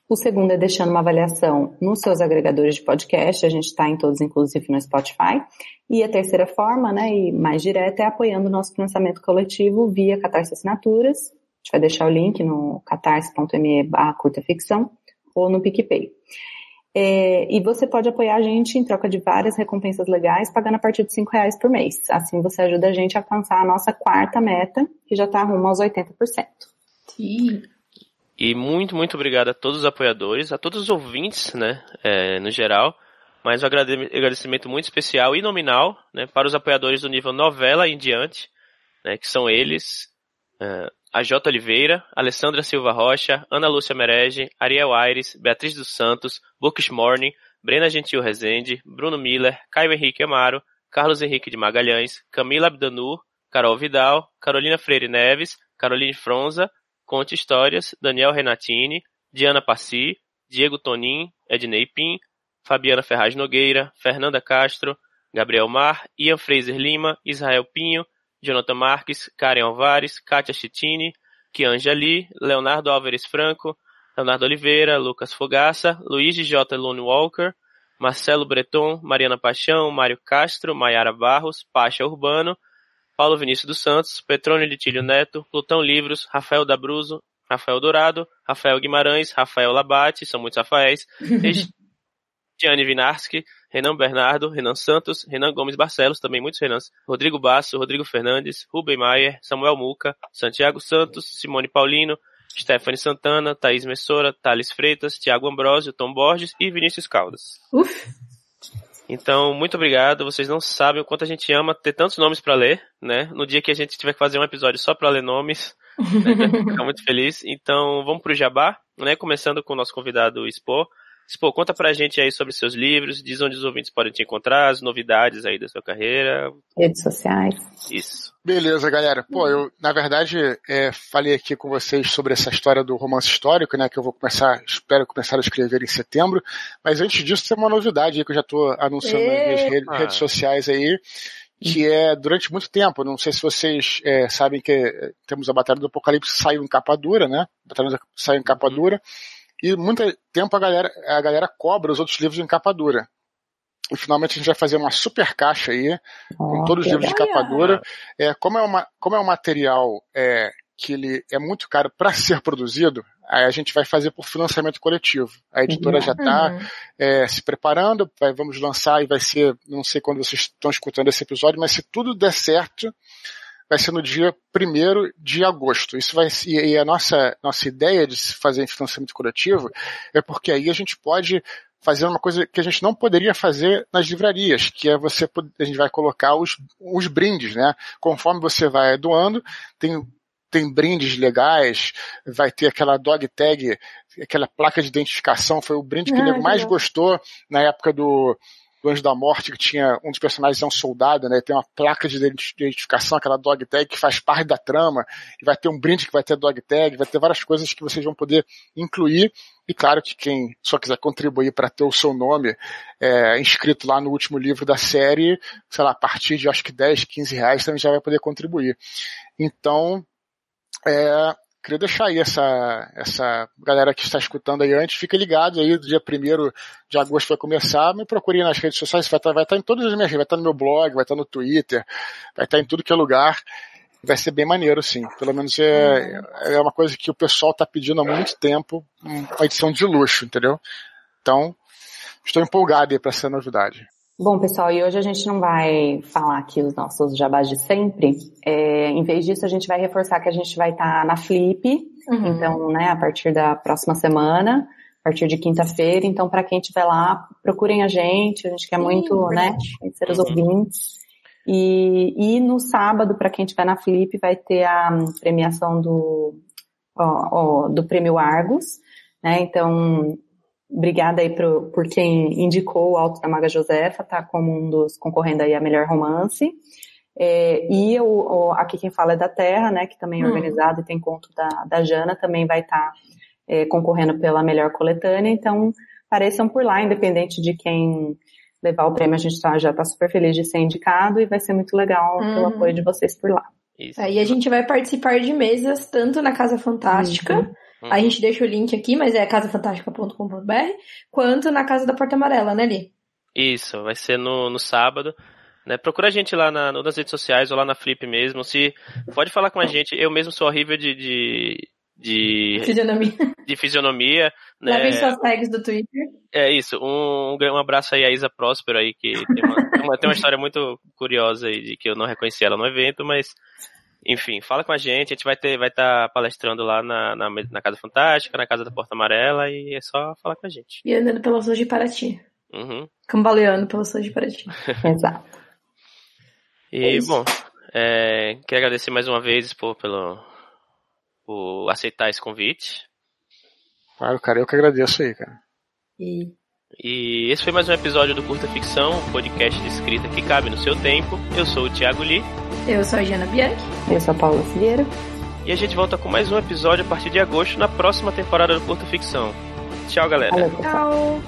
O segundo é deixando uma avaliação nos seus agregadores de podcast, a gente está em todos, inclusive no Spotify. E a terceira forma, né, e mais direta, é apoiando o nosso financiamento coletivo via Catarse Assinaturas. A gente vai deixar o link no catarse.me barra curta ficção ou no PicPay. É, e você pode apoiar a gente em troca de várias recompensas legais, pagando a partir de cinco reais por mês. Assim você ajuda a gente a alcançar a nossa quarta meta, que já está rumo aos 80%. Sim. E muito, muito obrigado a todos os apoiadores, a todos os ouvintes, né, é, no geral, mas um agradecimento muito especial e nominal, né, para os apoiadores do nível novela em diante, né, que são eles, uh, a J. Oliveira, Alessandra Silva Rocha, Ana Lúcia Merege, Ariel Aires, Beatriz dos Santos, Bookish Morning, Brena Gentil Rezende, Bruno Miller, Caio Henrique Amaro, Carlos Henrique de Magalhães, Camila Abdanur, Carol Vidal, Carolina Freire Neves, Caroline Fronza, Conte Histórias, Daniel Renatini, Diana Passi, Diego Tonin, Ednei Pim, Fabiana Ferraz Nogueira, Fernanda Castro, Gabriel Mar, Ian Fraser Lima, Israel Pinho, Jonathan Marques, Karen Alvares, Kátia Chitini, Kianja Lee, Leonardo Álvares Franco, Leonardo Oliveira, Lucas Fogaça, Luiz J. Lone Walker, Marcelo Breton, Mariana Paixão, Mário Castro, Maiara Barros, Pacha Urbano, Paulo Vinícius dos Santos, Petrônio Litílio Neto, Plutão Livros, Rafael Dabruzo, Rafael Dourado, Rafael Guimarães, Rafael Labate, são muitos Rafaéis, Tiane Vinarski, Renan Bernardo, Renan Santos, Renan Gomes Barcelos, também muitos Renans, Rodrigo Basso, Rodrigo Fernandes, Rubem Maier, Samuel Muca, Santiago Santos, Simone Paulino, Stephanie Santana, Thaís Messora, Thales Freitas, Tiago Ambrosio, Tom Borges e Vinícius Caldas. Uf. Então, muito obrigado. Vocês não sabem o quanto a gente ama ter tantos nomes para ler, né? No dia que a gente tiver que fazer um episódio só para ler nomes, né? a gente vai ficar muito feliz. Então, vamos pro Jabá, né? Começando com o nosso convidado Expo. Pô, conta pra gente aí sobre seus livros, diz onde os ouvintes podem te encontrar, as novidades aí da sua carreira. Redes sociais. Isso. Beleza, galera. Pô, eu, na verdade, é, falei aqui com vocês sobre essa história do romance histórico, né, que eu vou começar, espero começar a escrever em setembro, mas antes disso tem uma novidade aí que eu já tô anunciando Eita. nas minhas redes, redes sociais aí, que é durante muito tempo. Não sei se vocês é, sabem que é, temos a Batalha do Apocalipse saiu em capa dura, né? A Batalha saiu em capa uhum. E muito tempo a galera, a galera cobra os outros livros em capa dura. E finalmente a gente vai fazer uma super caixa aí, com todos os livros de capa dura. É, como, é uma, como é um material é, que ele é muito caro para ser produzido, Aí a gente vai fazer por financiamento coletivo. A editora uhum. já está é, se preparando, vai, vamos lançar e vai ser, não sei quando vocês estão escutando esse episódio, mas se tudo der certo, vai ser no dia 1 de agosto. Isso vai e a nossa, nossa ideia de se fazer em financiamento coletivo é porque aí a gente pode fazer uma coisa que a gente não poderia fazer nas livrarias, que é você a gente vai colocar os, os brindes, né? Conforme você vai doando, tem tem brindes legais, vai ter aquela dog tag, aquela placa de identificação, foi o brinde que ah, ele mais gostou na época do do Anjo da Morte, que tinha um dos personagens é um soldado, né? Tem uma placa de identificação, aquela dog tag que faz parte da trama, e vai ter um brinde que vai ter dog tag, vai ter várias coisas que vocês vão poder incluir. E claro que quem só quiser contribuir para ter o seu nome é, inscrito lá no último livro da série, sei lá, a partir de acho que 10, 15 reais também já vai poder contribuir. Então, é, queria deixar aí essa, essa galera que está escutando aí antes, fica ligado aí, dia 1 de agosto vai começar, me procure nas redes sociais, vai estar, vai estar em todas as minhas redes, vai estar no meu blog, vai estar no Twitter, vai estar em tudo que é lugar, vai ser bem maneiro, sim. Pelo menos é, é uma coisa que o pessoal está pedindo há muito tempo, uma edição de luxo, entendeu? Então, estou empolgado aí para essa novidade. Bom, pessoal, e hoje a gente não vai falar aqui os nossos jabás de sempre. É, em vez disso, a gente vai reforçar que a gente vai estar tá na Flip, uhum. então, né, a partir da próxima semana, a partir de quinta-feira. Então, para quem estiver lá, procurem a gente, a gente quer Sim, muito, né, conhecer os uhum. ouvintes. E, e no sábado, para quem estiver na Flip, vai ter a premiação do, ó, ó, do Prêmio Argos, né, então Obrigada aí pro, por quem indicou o Alto da Maga Josefa, tá como um dos concorrendo aí a melhor romance. É, e o, o, aqui quem fala é da Terra, né, que também é hum. organizado e tem conto da, da Jana, também vai estar tá, é, concorrendo pela melhor coletânea, então pareçam por lá, independente de quem levar o prêmio, a gente tá, já está super feliz de ser indicado e vai ser muito legal hum. pelo apoio de vocês por lá. Isso. Aí a gente vai participar de mesas tanto na Casa Fantástica, uhum. Uhum. A gente deixa o link aqui, mas é casafantastica.com.br, quanto na Casa da Porta Amarela, né, Li? Isso, vai ser no, no sábado. Né? Procura a gente lá na, nas redes sociais ou lá na Flip mesmo. Se pode falar com a gente, eu mesmo sou horrível de, de, de fisionomia. De fisionomia. Né? Levem suas tags do Twitter. É isso. Um, um abraço aí a Isa Próspero aí, que tem uma, tem uma, tem uma história muito curiosa aí de que eu não reconheci ela no evento, mas enfim, fala com a gente, a gente vai ter, vai estar tá palestrando lá na, na, na, Casa Fantástica, na Casa da Porta Amarela, e é só falar com a gente. E andando pelas ruas de Paraty. Uhum. Cambaleando pelas ruas de Paraty. Exato. E, é bom, é, quero agradecer mais uma vez por, pelo, por aceitar esse convite. Claro, cara, eu que agradeço aí, cara. E e esse foi mais um episódio do Curta Ficção, podcast de escrita que cabe no seu tempo. Eu sou o Thiago Lee. Eu sou a Jana Bianchi. Eu sou a Paula Figueira. E a gente volta com mais um episódio a partir de agosto na próxima temporada do Curta Ficção. Tchau, galera. Tchau.